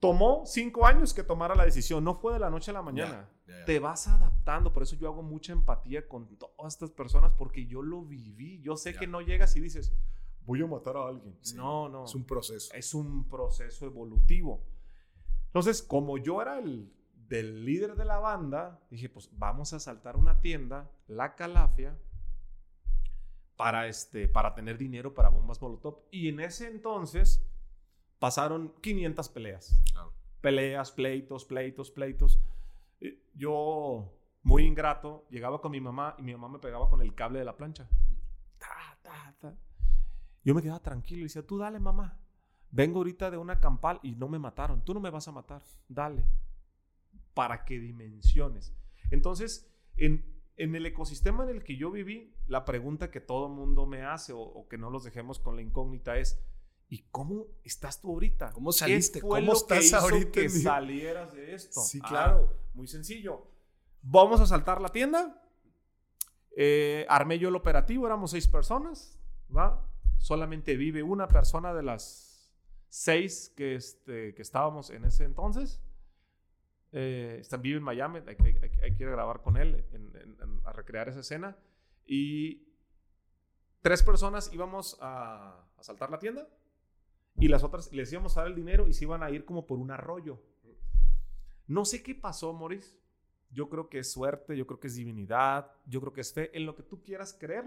Tomó cinco años que tomara la decisión, no fue de la noche a la mañana. Te vas adaptando, por eso yo hago mucha empatía con todas estas personas, porque yo lo viví. Yo sé que no llegas y dices, voy a matar a alguien. no, no. Es un proceso. Es un proceso evolutivo. Entonces, como yo era el del líder de la banda, dije, pues vamos a saltar una tienda, la Calafia, para, este, para tener dinero para bombas Molotov. Y en ese entonces pasaron 500 peleas. Peleas, pleitos, pleitos, pleitos. Yo, muy ingrato, llegaba con mi mamá y mi mamá me pegaba con el cable de la plancha. Yo me quedaba tranquilo y decía, tú dale mamá. Vengo ahorita de una campal y no me mataron. Tú no me vas a matar. Dale. Para que dimensiones. Entonces, en, en el ecosistema en el que yo viví, la pregunta que todo mundo me hace o, que no los dejemos con la incógnita es, ¿y cómo estás tú ahorita? ¿Cómo saliste? ¿Cómo estás ahorita? que salieras de esto? Sí, claro. Ah, muy sencillo. Vamos a saltar la tienda. Eh, armé yo el operativo, éramos seis personas, ¿va? Solamente vive una persona de las seis que, este, que estábamos en ese entonces. Eh, está, vive en Miami, hay, que grabar con él a recrear esa escena. Y tres personas íbamos a, a, saltar la tienda y las otras les íbamos a dar el dinero y se iban a ir como por un arroyo. No sé qué pasó, Maurice. Yo creo que es suerte, yo creo que es divinidad, yo creo que es fe, en lo que tú quieras creer.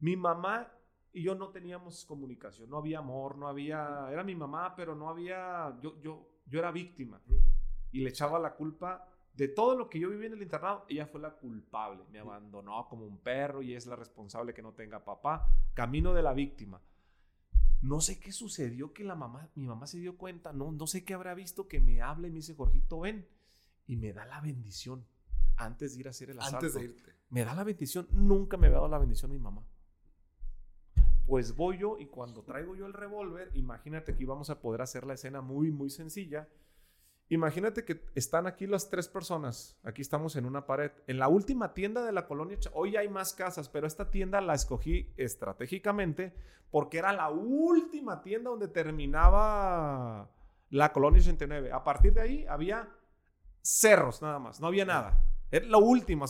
Mi mamá y yo no teníamos comunicación, no había amor, no había, era mi mamá, pero no había, yo, yo, yo era víctima y le echaba la culpa de todo lo que yo viví en el internado, ella fue la culpable, me abandonó como un perro y es la responsable que no tenga papá, camino de la víctima. No sé qué sucedió que la mamá, mi mamá se dio cuenta, no, no sé qué habrá visto que me hable y me dice, Jorgito, ven, y me da la bendición antes de ir a hacer el asalto. Antes de irte. Me da la bendición, nunca me había dado la bendición mi mamá. Pues voy yo y cuando traigo yo el revólver, imagínate que íbamos a poder hacer la escena muy, muy sencilla Imagínate que están aquí las tres personas. Aquí estamos en una pared. En la última tienda de la colonia, hoy hay más casas, pero esta tienda la escogí estratégicamente porque era la última tienda donde terminaba la colonia 89. A partir de ahí había cerros nada más, no había nada. Era lo último, o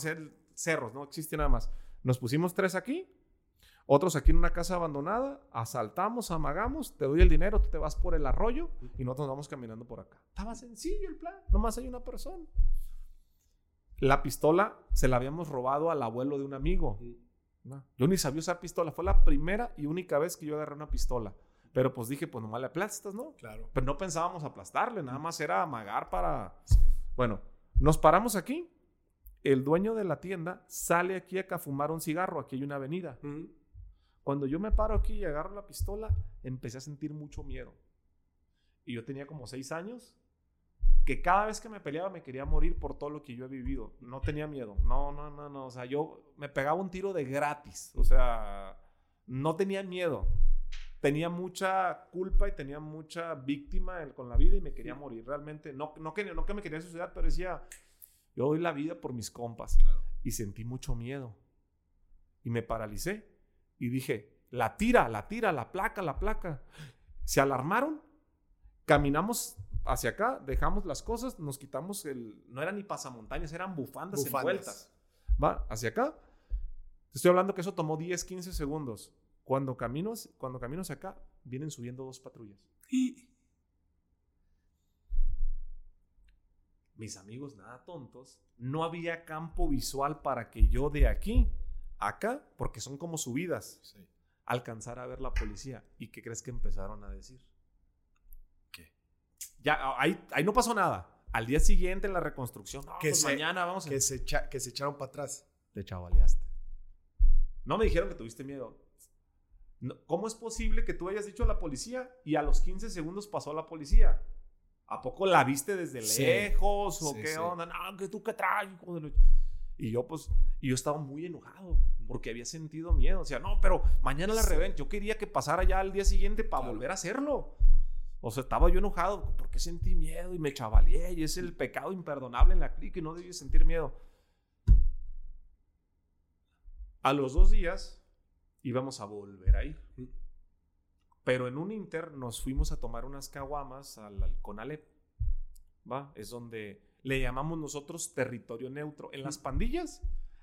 cerros, no existía nada más. Nos pusimos tres aquí otros aquí en una casa abandonada, asaltamos, amagamos, te doy el dinero, tú te vas por el arroyo y nosotros vamos caminando por acá. Estaba sencillo el plan, nomás hay una persona. La pistola se la habíamos robado al abuelo de un amigo. Yo ni sabía usar pistola, fue la primera y única vez que yo agarré una pistola. Pero pues dije, pues nomás le aplastas, ¿no? Claro. Pero no pensábamos aplastarle, nada más era amagar para... Bueno, nos paramos aquí. El dueño de la tienda sale aquí a fumar un cigarro. Aquí hay una avenida. Cuando yo me paro aquí y agarro la pistola, empecé a sentir mucho miedo. Y yo tenía como seis años, que cada vez que me peleaba me quería morir por todo lo que yo he vivido. No tenía miedo. No, no, no, no. O sea, yo me pegaba un tiro de gratis. O sea, no tenía miedo. Tenía mucha culpa y tenía mucha víctima con la vida y me quería morir. Realmente, no, no, que, no que me quería suicidar, pero decía, yo doy la vida por mis compas. Y sentí mucho miedo. Y me paralicé. Y dije, la tira, la tira, la placa, la placa. Se alarmaron, caminamos hacia acá, dejamos las cosas, nos quitamos el... No eran ni pasamontañas, eran bufandas, envueltas. Va, hacia acá. Te estoy hablando que eso tomó 10, 15 segundos. Cuando camino, cuando camino hacia acá, vienen subiendo dos patrullas. Y mis amigos nada tontos, no había campo visual para que yo de aquí acá, porque son como subidas, alcanzar a ver la policía. ¿Y qué crees que empezaron a decir? ¿Qué? Ya, ahí, ahí no pasó nada. Al día siguiente en la reconstrucción, que pues mañana vamos a... Que se, que se echaron para atrás. Te chavaleaste. No me dijeron que tuviste miedo. ¿Cómo es posible que tú hayas dicho a la policía y a los 15 segundos pasó la policía? ¿A poco la viste desde lejos? ¿O qué onda? No, que tú qué traes. Y yo, pues, y yo estaba muy enojado porque había sentido miedo. O sea, no, pero mañana la revén. Yo quería que pasara ya al día siguiente para volver a hacerlo. O sea, estaba yo enojado porque sentí miedo y me chavaleé y es el pecado imperdonable en la clica y no debí sentir miedo. A los dos días íbamos a volver a ir. Pero en un inter nos fuimos a tomar unas caguamas al, al Conalep. ¿Va? Es donde le llamamos nosotros territorio neutro. En las pandillas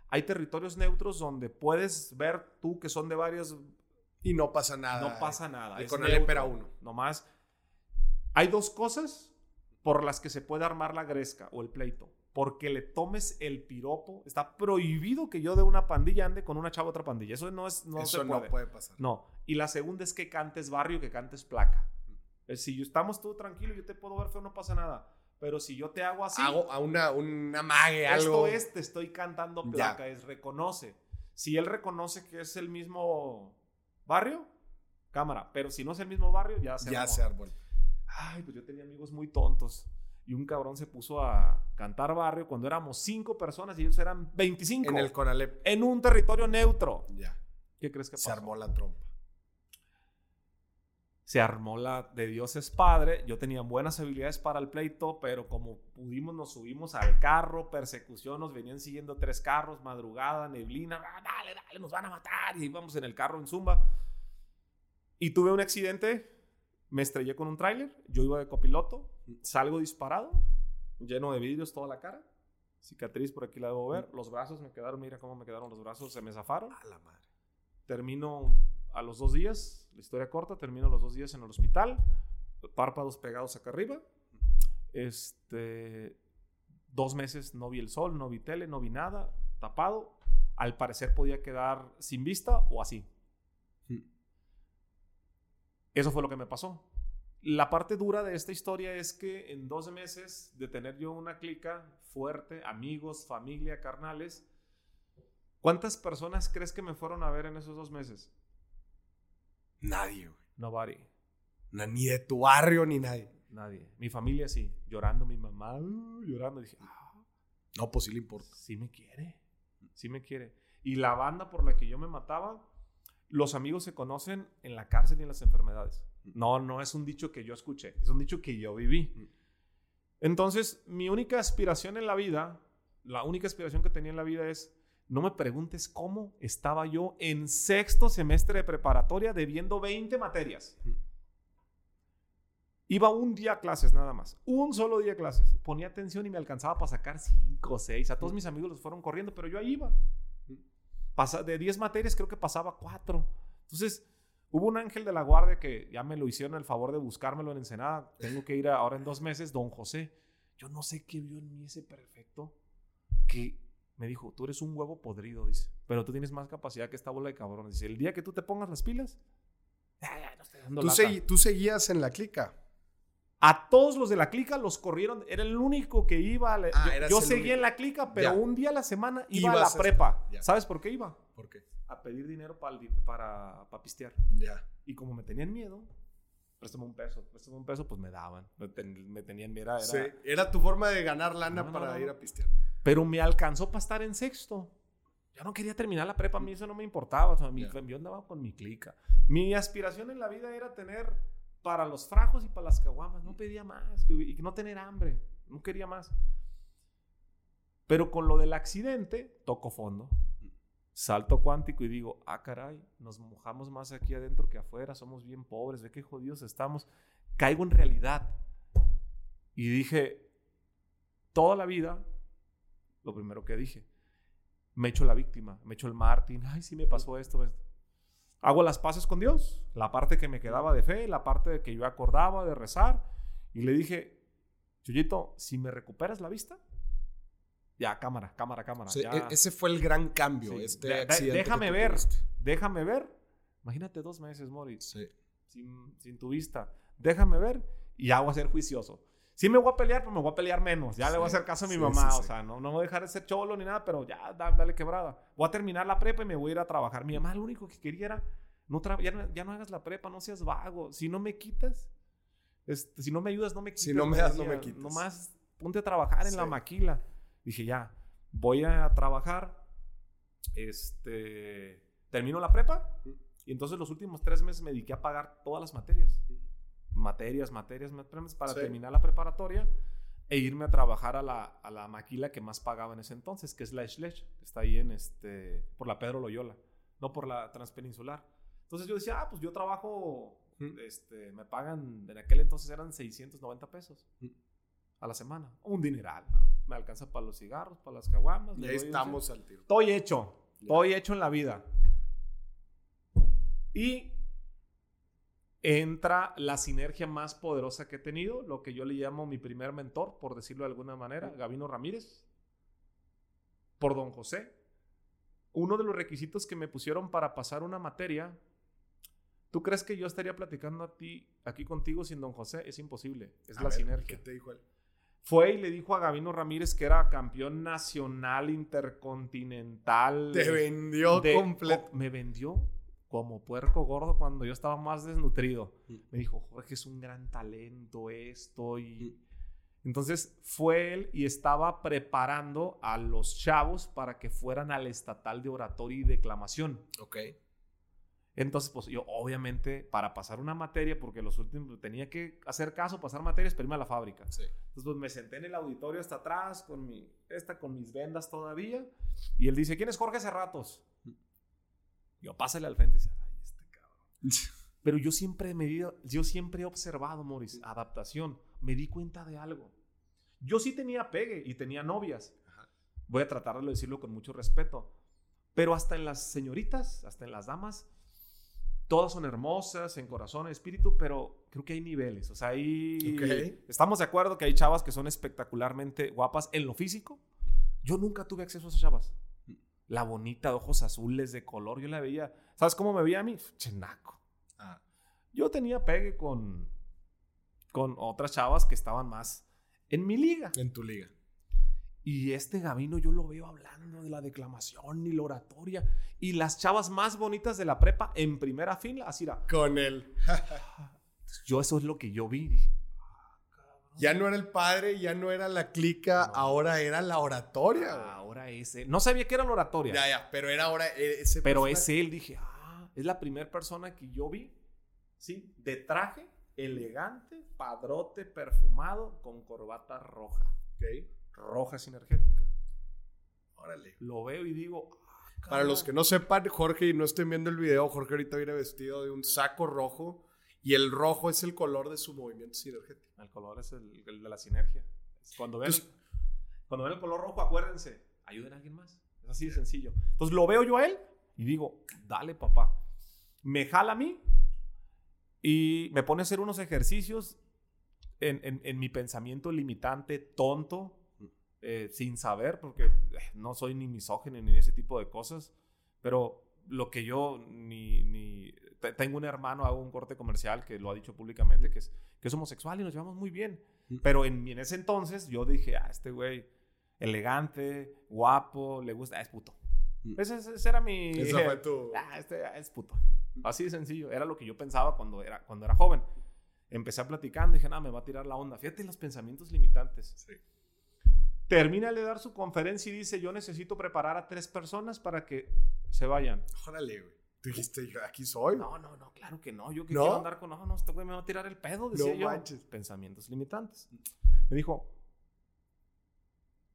hay territorios neutros donde puedes ver tú que son de varias... Y no pasa nada. No pasa nada. Y con el espera uno. Nomás. Hay dos cosas por las que se puede armar la gresca o el pleito. Porque le tomes el piropo. Está prohibido que yo de una pandilla ande con una chava otra pandilla. Eso no es no Eso no puede pasar. No. Y la segunda es que cantes barrio, que cantes placa. Si estamos todo tranquilo, yo te puedo ver feo, no pasa nada. Pero si yo te hago así. Hago a una, una mague, algo. Esto es, te estoy cantando placa, es reconoce. Si él reconoce que es el mismo barrio, cámara. Pero si no es el mismo barrio, ya se Ya se árbol. Ay, pues yo tenía amigos muy tontos. y un cabrón se puso a cantar barrio cuando éramos cinco personas y ellos eran 25. En el Conalep. En un territorio neutro. Ya. ¿Qué crees que pasó? Se armó la trompa. Se armó la de Dios es Padre. Yo tenía buenas habilidades para el pleito, pero como pudimos, nos subimos al carro, persecución, nos venían siguiendo tres carros, madrugada, neblina, ah, dale, dale, nos van a matar. Y íbamos en el carro en Zumba. Y tuve un accidente, me estrellé con un tráiler, yo iba de copiloto, salgo disparado, lleno de vidrios toda la cara, cicatriz por aquí la debo ver, los brazos me quedaron, mira cómo me quedaron los brazos, se me zafaron. A la madre. Termino a los dos días, la historia corta, termino los dos días en el hospital, párpados pegados acá arriba. Este, dos meses no vi el sol, no vi tele, no vi nada, tapado. Al parecer podía quedar sin vista o así. Eso fue lo que me pasó. La parte dura de esta historia es que en 12 meses de tener yo una clica fuerte, amigos, familia, carnales, ¿cuántas personas crees que me fueron a ver en esos dos meses? Nadie, güey. Nobody. Na- ni de tu barrio ni nadie. Nadie. Mi familia sí. Llorando, mi mamá uh, llorando. Dije, ah, No, pues sí le importa. sí me quiere. Sí me quiere. Y la banda por la que yo me mataba, los amigos se conocen en la cárcel y en las enfermedades. No, no es un dicho que yo escuché, es un dicho que yo viví. Entonces, mi única aspiración en la vida, la única aspiración que tenía en la vida es, no me preguntes cómo estaba yo en sexto semestre de preparatoria debiendo 20 materias. Iba un día a clases nada más, un solo día a clases. Ponía atención y me alcanzaba para sacar 5 o 6. A todos mis amigos los fueron corriendo, pero yo ahí iba. Pasa, de 10 materias creo que pasaba 4. Entonces, hubo un ángel de la guardia que ya me lo hicieron el favor de buscármelo en Ensenada. Tengo que ir a- ahora en dos meses, don José. Yo no sé qué vio en mí ese perfecto que me dijo, tú eres un huevo podrido, dice, pero tú tienes más capacidad que esta bola de cabrones. Dice, el día que tú te pongas las pilas, no estoy dando ¿Tú, lata". segui- tú seguías en la clica. A todos los de la clica los corrieron. Era el único que iba. A la- Ah, yo seguía en la clica, pero Ya. un día a la semana iba a la a- prepa. ya. ¿Sabes por qué iba? ¿Por qué? A pedir dinero para, para, para pistear. Ya. Y como me tenían miedo, préstame un peso, préstame un peso, pues me daban. Me, ten- me tenían miedo. Era, Sí, Era tu forma de ganar lana No, no, para no, ir a pistear. Pero me alcanzó para estar en sexto. Yo no quería terminar la prepa, a mí eso no me importaba. O sea, mi- Ya. Yo andaba con mi clica. Mi aspiración en la vida era tener para los frajos y para las caguamas. No pedía más que- y no tener hambre. No quería más. Pero con lo del accidente, toco fondo. Salto cuántico y digo, ah, caray, nos mojamos más aquí adentro que afuera, somos bien pobres, ve qué jodidos estamos. Caigo en realidad. Y dije, toda la vida, lo primero que dije, me echo la víctima, me echo el Martín, ay, sí me pasó esto, esto. Hago las paces con Dios, la parte que me quedaba de fe, la parte de que yo acordaba de rezar, y le dije, Chuyito, si me recuperas la vista, ya, cámara, cámara, cámara. Ya. e- ese fue el gran cambio. Sí. Este De- déjame ver, tuviste. déjame ver. Imagínate dos meses, Moritz, Sí. sin, sin tu vista. Déjame ver y ya voy a ser juicioso. Sí me voy a pelear, pero me voy a pelear menos. Ya le voy a hacer caso a mi sí, mamá. sí, O sea, no, no voy a dejar de ser cholo ni nada, pero ya, da- dale quebrada. Voy a terminar la prepa y me voy a ir a trabajar. Mi mamá lo único que quería era, no ya, no, ya no hagas la prepa, no seas vago. Si no me quitas, este, si no me ayudas, no me quites. Si no me das, no me quites. Nomás ponte a trabajar en la maquila. Dije, ya, voy a trabajar. Este, termino la prepa. Y entonces los últimos tres meses me dediqué a pagar todas las materias. Materias, materias, materias, para Sí. terminar la preparatoria e irme a trabajar a la, a la maquila que más pagaba en ese entonces, que es la Schlecht, que está ahí en este, por la Pedro Loyola, no por la Transpeninsular. Entonces yo decía, ah, pues yo trabajo, Mm. este, me pagan, en aquel entonces eran 690 pesos Mm. a la semana. Un dineral, ¿no? Me alcanza para los cigarros, para las caguamas. Y le ahí doy un estamos al tiro. Estoy hecho. Ya. Estoy hecho en la vida. Y entra la sinergia más poderosa que he tenido, lo que yo le llamo mi primer mentor, por decirlo de alguna manera, Gabino Ramírez, por don José. Uno de los requisitos que me pusieron para pasar una materia, ¿tú crees que yo estaría platicando a ti, aquí contigo sin don José? Es imposible, es A la ver, sinergia ¿Qué te dijo él? fue y le dijo a Gabino Ramírez que era campeón nacional, intercontinental. Te vendió completo. co- Me vendió como puerco gordo cuando yo estaba más desnutrido. Mm. Me dijo, Jorge es un gran talento esto y... Entonces fue él y estaba preparando a los chavos para que fueran al estatal de oratoria y declamación. Ok. Entonces, pues yo obviamente para pasar una materia, porque los últimos tenía que hacer caso, pasar materias, pero irme a la fábrica. Sí. Entonces, pues me senté en el auditorio hasta atrás, con mi, esta, con mis vendas todavía, y él dice, ¿quién es Jorge Cerratos? Yo, pásale al frente. Y decía, Ay, este cabrón. Pero yo siempre, me, yo siempre he observado, Morris, adaptación. Me di cuenta de algo. Yo sí tenía pegue y tenía novias. Ajá. Voy a tratar de decirlo con mucho respeto. Pero hasta en las señoritas, hasta en las damas, todas son hermosas en corazón, en espíritu, pero creo que hay niveles. O sea. Ok. Estamos de acuerdo que hay chavas que son espectacularmente guapas en lo físico. Yo nunca tuve acceso a esas chavas. La bonita, de ojos azules, de color, yo la veía. ¿Sabes cómo me veía a mí? Chenaco. Ah, Yo tenía pegue con, con otras chavas que estaban más en mi liga. en tu liga. Y este Gavino yo lo veo hablando de la declamación y la oratoria. Y las chavas más bonitas de la prepa en primera fila, así era. Con él. Yo eso es lo que yo vi. Dije, Ya no era el padre, ya no era la clica, No. ahora era la oratoria. güey. Ahora. No sabía que era la oratoria. Ya, ya, pero era ahora e- ese Pero personaje. es él, dije, ah, es la primera persona que yo vi, ¿sí? De traje, elegante, padrote, perfumado, con corbata roja. Ok, Roja sinergética. órale. Lo veo y digo, ah, Para los que no sepan, Jorge, y no estén viendo el video, Jorge ahorita viene vestido de un saco rojo y el rojo es el color de su movimiento sinergético. El color es el, el de la sinergia. Cuando ven, Entonces- cuando ven el color rojo, acuérdense, ayuden a alguien más. Es así de sencillo. Entonces lo veo yo a él y digo, dale papá. Me jala a mí y me pone a hacer unos ejercicios en, en- en mi pensamiento limitante, tonto, eh, sin saber, porque eh, no soy ni misógino ni ese tipo de cosas, pero lo que yo ni... ni te- tengo un hermano, hago un corte comercial que lo ha dicho públicamente, que es, que es homosexual y nos llevamos muy bien. Mm. Pero en, en ese entonces yo dije, ah, este güey, elegante, guapo, le gusta, ah, es puto. Mm. Ese, ese- era mi... Eso fue tu... Ah, este ah, es puto. Así de sencillo. Era lo que yo pensaba cuando era, cuando era joven. Empecé a platicando dije, nada, me va a tirar la onda. Fíjate los pensamientos limitantes. Sí. Termina de dar su conferencia y dice, yo necesito preparar a tres personas para que se vayan. Órale, güey. Tú dijiste, yo aquí soy. No, no, no, claro que no. Yo que ¿No? quiero andar con, no, no, este güey me va a tirar el pedo, decía No yo. manches. Pensamientos limitantes. Me dijo,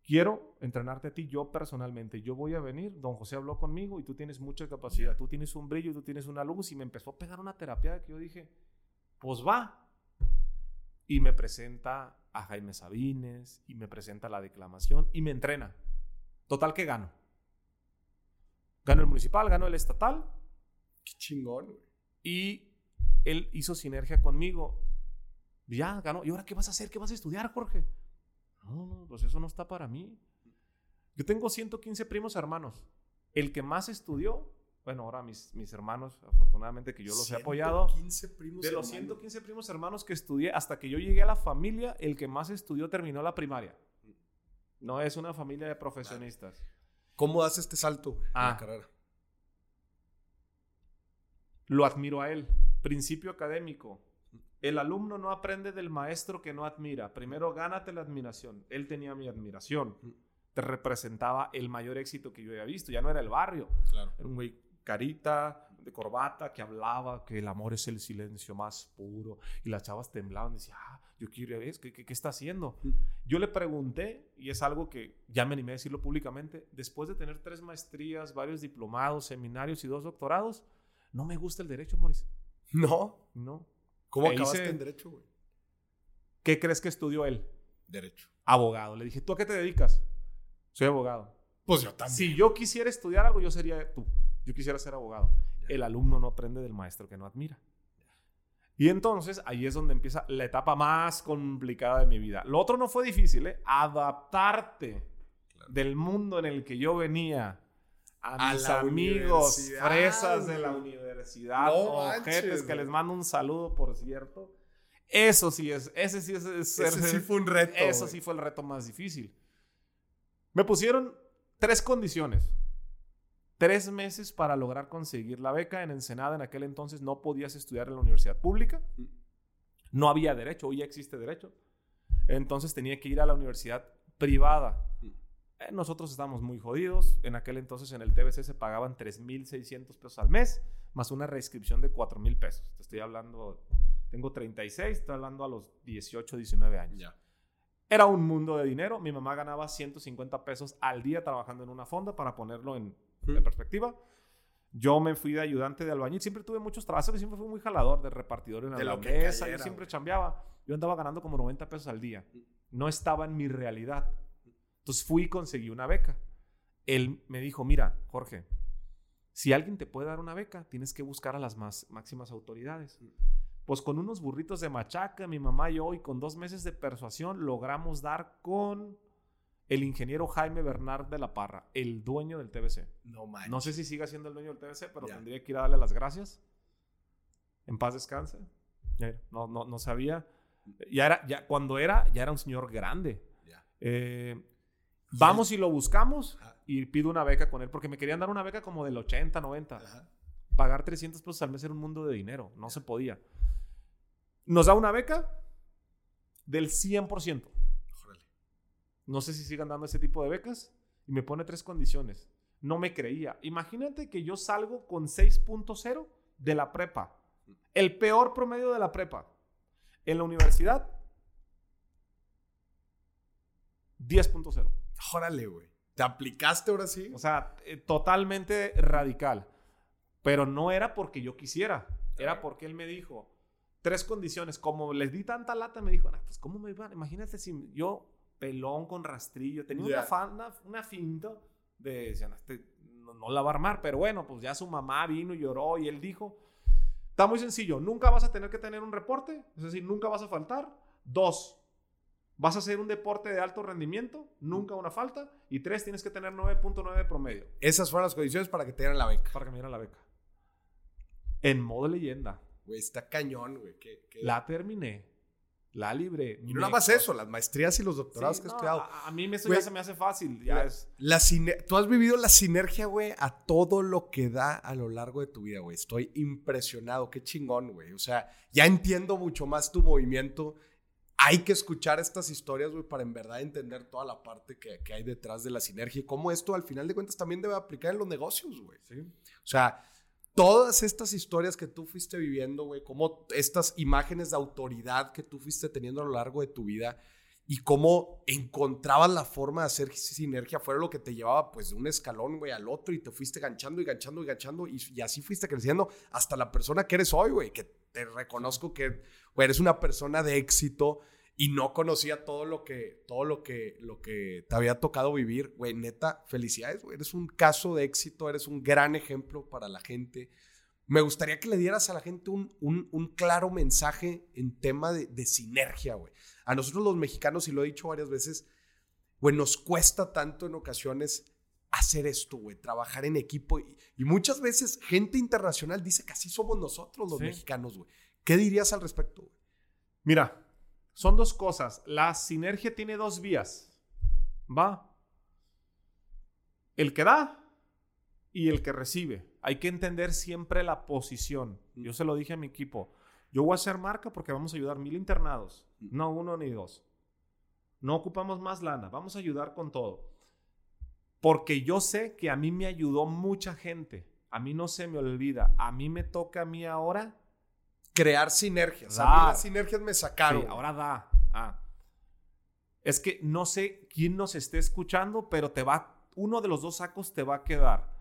quiero entrenarte a ti yo personalmente. Yo voy a venir, don José habló conmigo y tú tienes mucha capacidad. Tú tienes un brillo, tú tienes una luz y me empezó a pegar una terapia que yo dije, pues va. Y me presenta a Jaime Sabines y me presenta la declamación y me entrena. Total que gano. Gano el municipal, gano el estatal Qué chingón, y él hizo sinergia conmigo. Ya, ganó. ¿Y ahora qué vas a hacer? ¿Qué vas a estudiar, Jorge? No, no, pues eso no está para mí. Yo tengo 115 primos hermanos. El que más estudió, bueno, ahora mis, mis hermanos, afortunadamente que yo los he apoyado. 115 primos De los hermanos. 115 primos hermanos que estudié, hasta que yo llegué a la familia, el que más estudió terminó la primaria. No es una familia de profesionistas. ¿Cómo das este salto güey, en Ah. la carrera? Lo admiro a él. Principio académico. El alumno no aprende del maestro que no admira. Primero gánate la admiración. Él tenía mi admiración. Te representaba el mayor éxito que yo había visto. Ya no era el barrio. Claro. Era un güey carita, de corbata, que hablaba que el amor es el silencio más puro. Y las chavas temblaban. Decían, ah, yo quiero ver, ¿qué, qué, qué está haciendo? Yo le pregunté, y es algo que ya me animé a decirlo públicamente, después de tener tres maestrías, varios diplomados, seminarios y dos doctorados, no me gusta el derecho, Maurice. No. No. ¿Cómo acabaste en derecho, güey? ¿Qué crees que estudió él? Derecho. Abogado. Le dije, ¿tú a qué te dedicas? Soy abogado. Pues yo también. Si yo quisiera estudiar algo, yo sería tú. Yo quisiera ser abogado. El alumno no aprende del maestro que no admira. Y entonces ahí es donde empieza la etapa más complicada de mi vida. Lo otro no fue difícil, ¿eh? Adaptarte Claro. del mundo en el que yo venía a, A mis amigos fresas de la universidad, No ojetes, que les mando un saludo, por cierto. Eso sí es, ese sí es, es Ese sí fue un reto. eso sí fue el reto más difícil. Me pusieron tres condiciones. Tres meses para lograr conseguir la beca. En Ensenada en aquel entonces no podías estudiar en la universidad pública. No había derecho, hoy ya existe derecho. Entonces tenía que ir a la universidad privada. Eh, nosotros estábamos muy jodidos. En aquel entonces en el TBC se pagaban 3.600 pesos al mes, más una reinscripción de 4.000 pesos. Te estoy hablando, tengo 36, estoy hablando a los 18, 19 años. Ya. Era un mundo de dinero. Mi mamá ganaba 150 pesos al día trabajando en una fonda para ponerlo en, en perspectiva. Yo me fui de ayudante de albañil. Siempre tuve muchos trabajos. Siempre fui muy jalador de repartidor en De la mesa. Yo siempre chambeaba. Yo andaba ganando como 90 pesos al día. No estaba en mi realidad. Entonces fui y conseguí una beca. Él me dijo, mira, Jorge, si alguien te puede dar una beca, tienes que buscar a las más máximas autoridades. Pues con unos burritos de machaca, mi mamá y yo, y con dos meses de persuasión, logramos dar con el ingeniero Jaime Bernard de la Parra, el dueño del TBC. No manches. No sé si siga siendo el dueño del TBC, pero Ya. tendría que ir a darle las gracias. En paz descanse. No, no, no sabía. Ya era, ya, cuando era, ya era un señor grande. Eh, vamos y lo buscamos Ajá. y pido una beca con él, porque me querían dar una beca como del 80, 90. Ajá. Pagar 300 pesos al mes era un mundo de dinero, no se podía. Nos da una beca del 100%. Órale. No sé si sigan dando ese tipo de becas. Y me pone tres condiciones. No me creía. Imagínate que yo salgo con 6.0 de la prepa. El peor promedio de la prepa. En la universidad, 10.0. Órale, güey. ¿Te aplicaste ahora sí? O sea, eh, totalmente radical. Pero no era porque yo quisiera. Era porque él me dijo tres condiciones. Como les di tanta lata, me dijo, "Ah, pues ¿cómo me iban? Imagínate si yo, pelón con rastrillo, tenía una, fa- una, finta de, este no, no la va a armar. Pero bueno, pues ya su mamá vino y lloró y él dijo, está muy sencillo, nunca vas a tener que tener un reporte, es decir, nunca vas a faltar. Dos, vas a hacer un deporte de alto rendimiento, nunca una falta. Y tres, tienes que tener 9.9 de promedio Esas fueron las condiciones para que te dieran la beca. para que me dieran la beca. En modo leyenda. Güey, está cañón, güey. La terminé. La libré. Y no nada más eso, las maestrías y los doctorados Sí, que he no, estudiado. A, a mí me- eso Güey, ya se me hace fácil. Ya es. La Tú has vivido la sinergia, güey, a todo lo que da a lo largo de tu vida, güey. Estoy impresionado. Qué chingón, güey. O sea, ya entiendo mucho más tu movimiento. Hay que escuchar estas historias, güey, para en verdad entender toda la parte que, que hay detrás de la sinergia y cómo esto, al final de cuentas, también debe aplicar en los negocios, güey. O sea, todas estas historias que tú fuiste viviendo, güey, como estas imágenes de autoridad que tú fuiste teniendo a lo largo de tu vida y cómo encontrabas la forma de hacer sinergia fuera lo que te llevaba pues de un escalón, güey, al otro y te fuiste ganchando y ganchando y ganchando y, y así fuiste creciendo hasta la persona que eres hoy, güey, que reconozco que güey, eres una persona de éxito y no conocía todo lo que todo lo que lo que te había tocado vivir, güey, neta, felicidades, güey, eres un caso de éxito, eres un gran ejemplo para la gente. Me gustaría que le dieras a la gente un, un- un claro mensaje en tema de, de sinergia, güey. A nosotros los mexicanos, y lo he dicho varias veces, güey, nos cuesta tanto en ocasiones hacer esto, güey, trabajar en equipo. Y, y muchas veces gente internacional dice que así somos nosotros los Sí. mexicanos, güey. ¿Qué dirías al respecto, güey? Mira, son dos cosas. La sinergia tiene dos vías. ¿Va? El que da y el que recibe. Hay que entender siempre la posición. Yo se lo dije a mi equipo. Yo voy a hacer marca porque vamos a ayudar mil internados. No uno ni dos. No ocupamos más lana. Vamos a ayudar con todo. Porque yo sé que a mí me ayudó mucha gente. A mí no se me olvida. A mí me toca a mí ahora Crear sinergias. A mí las sinergias me sacaron. Sí, ahora da. Ah. Es que no sé quién nos esté escuchando, pero te va, uno de los dos sacos te va a quedar.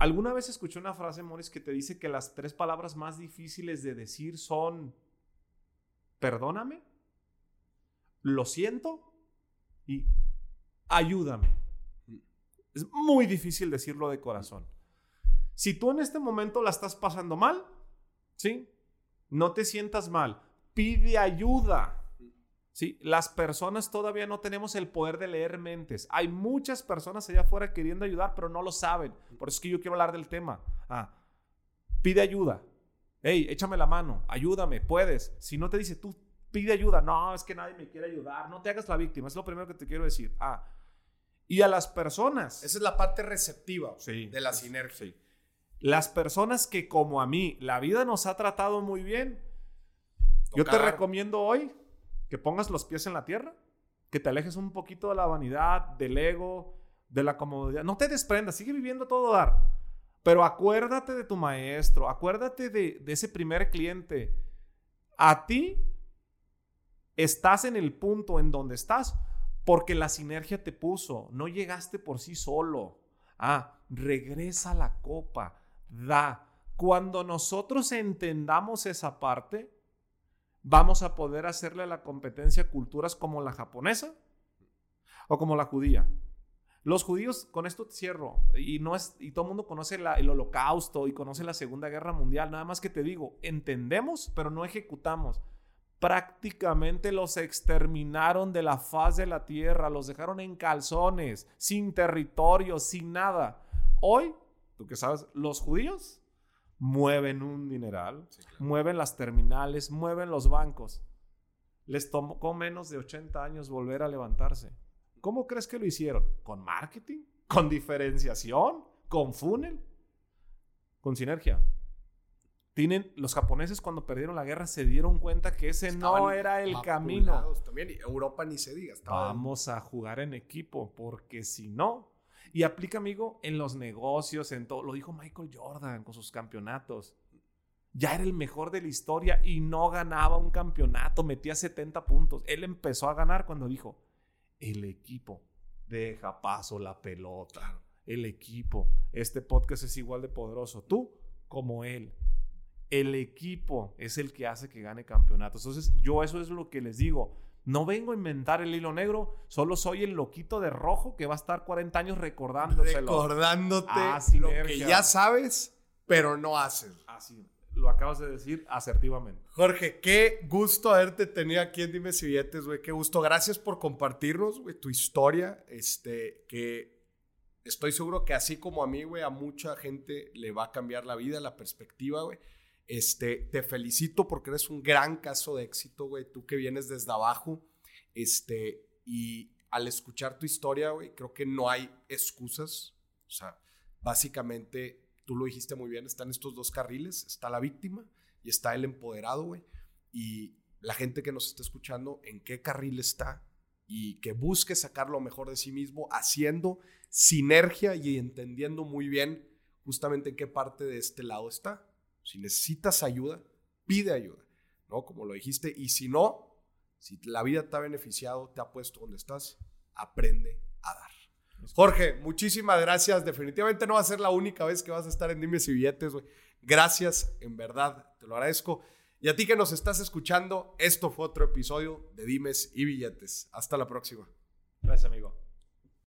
¿Alguna vez escuché una frase, Morris, que te dice que las tres palabras más difíciles de decir son perdóname, lo siento y ayúdame? Es muy difícil decirlo de corazón. Si tú en este momento la estás pasando mal, ¿sí? No te sientas mal. Pide ayuda. ¿Sí? Las personas todavía no tenemos el poder de leer mentes. Hay muchas personas allá afuera queriendo ayudar, pero no lo saben. Por eso es que yo quiero hablar del tema. Ah, pide ayuda. Hey, échame la mano. Ayúdame, puedes. Si no te dice tú, pide ayuda. No, es que nadie me quiere ayudar. No te hagas la víctima. Es lo primero que te quiero decir. Ah, y a las personas. Esa es la parte receptiva Sí, de la es- sinergia. sí. Las personas que como a mí, la vida nos ha tratado muy bien. Yo te recomiendo hoy que pongas los pies en la tierra, que te alejes un poquito de la vanidad, del ego, de la comodidad. No te desprendas, sigue viviendo todo dar. Pero acuérdate de tu maestro, acuérdate de, de ese primer cliente. A ti estás en el punto en donde estás porque la sinergia te puso, no llegaste por sí solo. Ah, regresa la copa, da. Cuando nosotros entendamos esa parte, vamos a poder hacerle a la competencia culturas como la japonesa o como la judía. Los judíos, con esto te cierro, y, no es, y todo el mundo conoce el holocausto y conoce la Segunda Guerra Mundial, nada más que te digo, entendemos, pero no ejecutamos prácticamente los exterminaron de la faz de la tierra, los dejaron en calzones, sin territorio, sin nada. Hoy, tú que sabes, los judíos mueven un dineral, mueven las terminales, mueven los bancos. Les tomó menos de 80 años volver a levantarse. ¿Cómo crees que lo hicieron? ¿Con marketing? ¿Con diferenciación? ¿Con funnel? ¿Con sinergia? Tienen, los japoneses cuando perdieron la guerra se dieron cuenta que ese no era el camino. También, Europa ni se diga. Vamos a jugar en equipo, porque si no, y aplica, amigo, en los negocios, en todo. Lo dijo Michael Jordan con sus campeonatos. Ya era el mejor de la historia y no ganaba un campeonato, metía 70 puntos. Él empezó a ganar cuando dijo, el equipo deja paso la pelota. El equipo. Este podcast es igual de poderoso. Tú como él el equipo es el que hace que gane campeonatos. Entonces, yo eso es lo que les digo. No vengo a inventar el hilo negro, solo soy el loquito de rojo que va a estar 40 años recordándoselo. Recordándote lo que ya sabes, pero no haces. Así, lo acabas de decir asertivamente. Jorge, qué gusto haberte tenido aquí en Dime Si Billetes, güey. Qué gusto. Gracias por compartirnos, güey, tu historia. Este, que estoy seguro que así como a mí, güey, a mucha gente le va a cambiar la vida, la perspectiva, güey. Este, te felicito porque eres un gran caso de éxito, güey. Tú que vienes desde abajo. Este, y al escuchar tu historia, güey, creo que no hay excusas. O sea, básicamente, tú lo dijiste muy bien, están estos dos carriles. Está la víctima y está el empoderado, güey. Y la gente que nos está escuchando, ¿en qué carril está? Y que busque sacar lo mejor de sí mismo, haciendo sinergia y entendiendo muy bien justamente en qué parte de este lado está. Si necesitas ayuda, pide ayuda, ¿no? Como lo dijiste. Y si no, si la vida te ha beneficiado, te ha puesto donde estás, aprende a dar. Jorge, muchísimas gracias. Definitivamente no va a ser la única vez que vas a estar en Dimes y Billetes, güey. Gracias, en verdad, te lo agradezco. Y a ti que nos estás escuchando, esto fue otro episodio de Dimes y Billetes. Hasta la próxima. Gracias, amigo.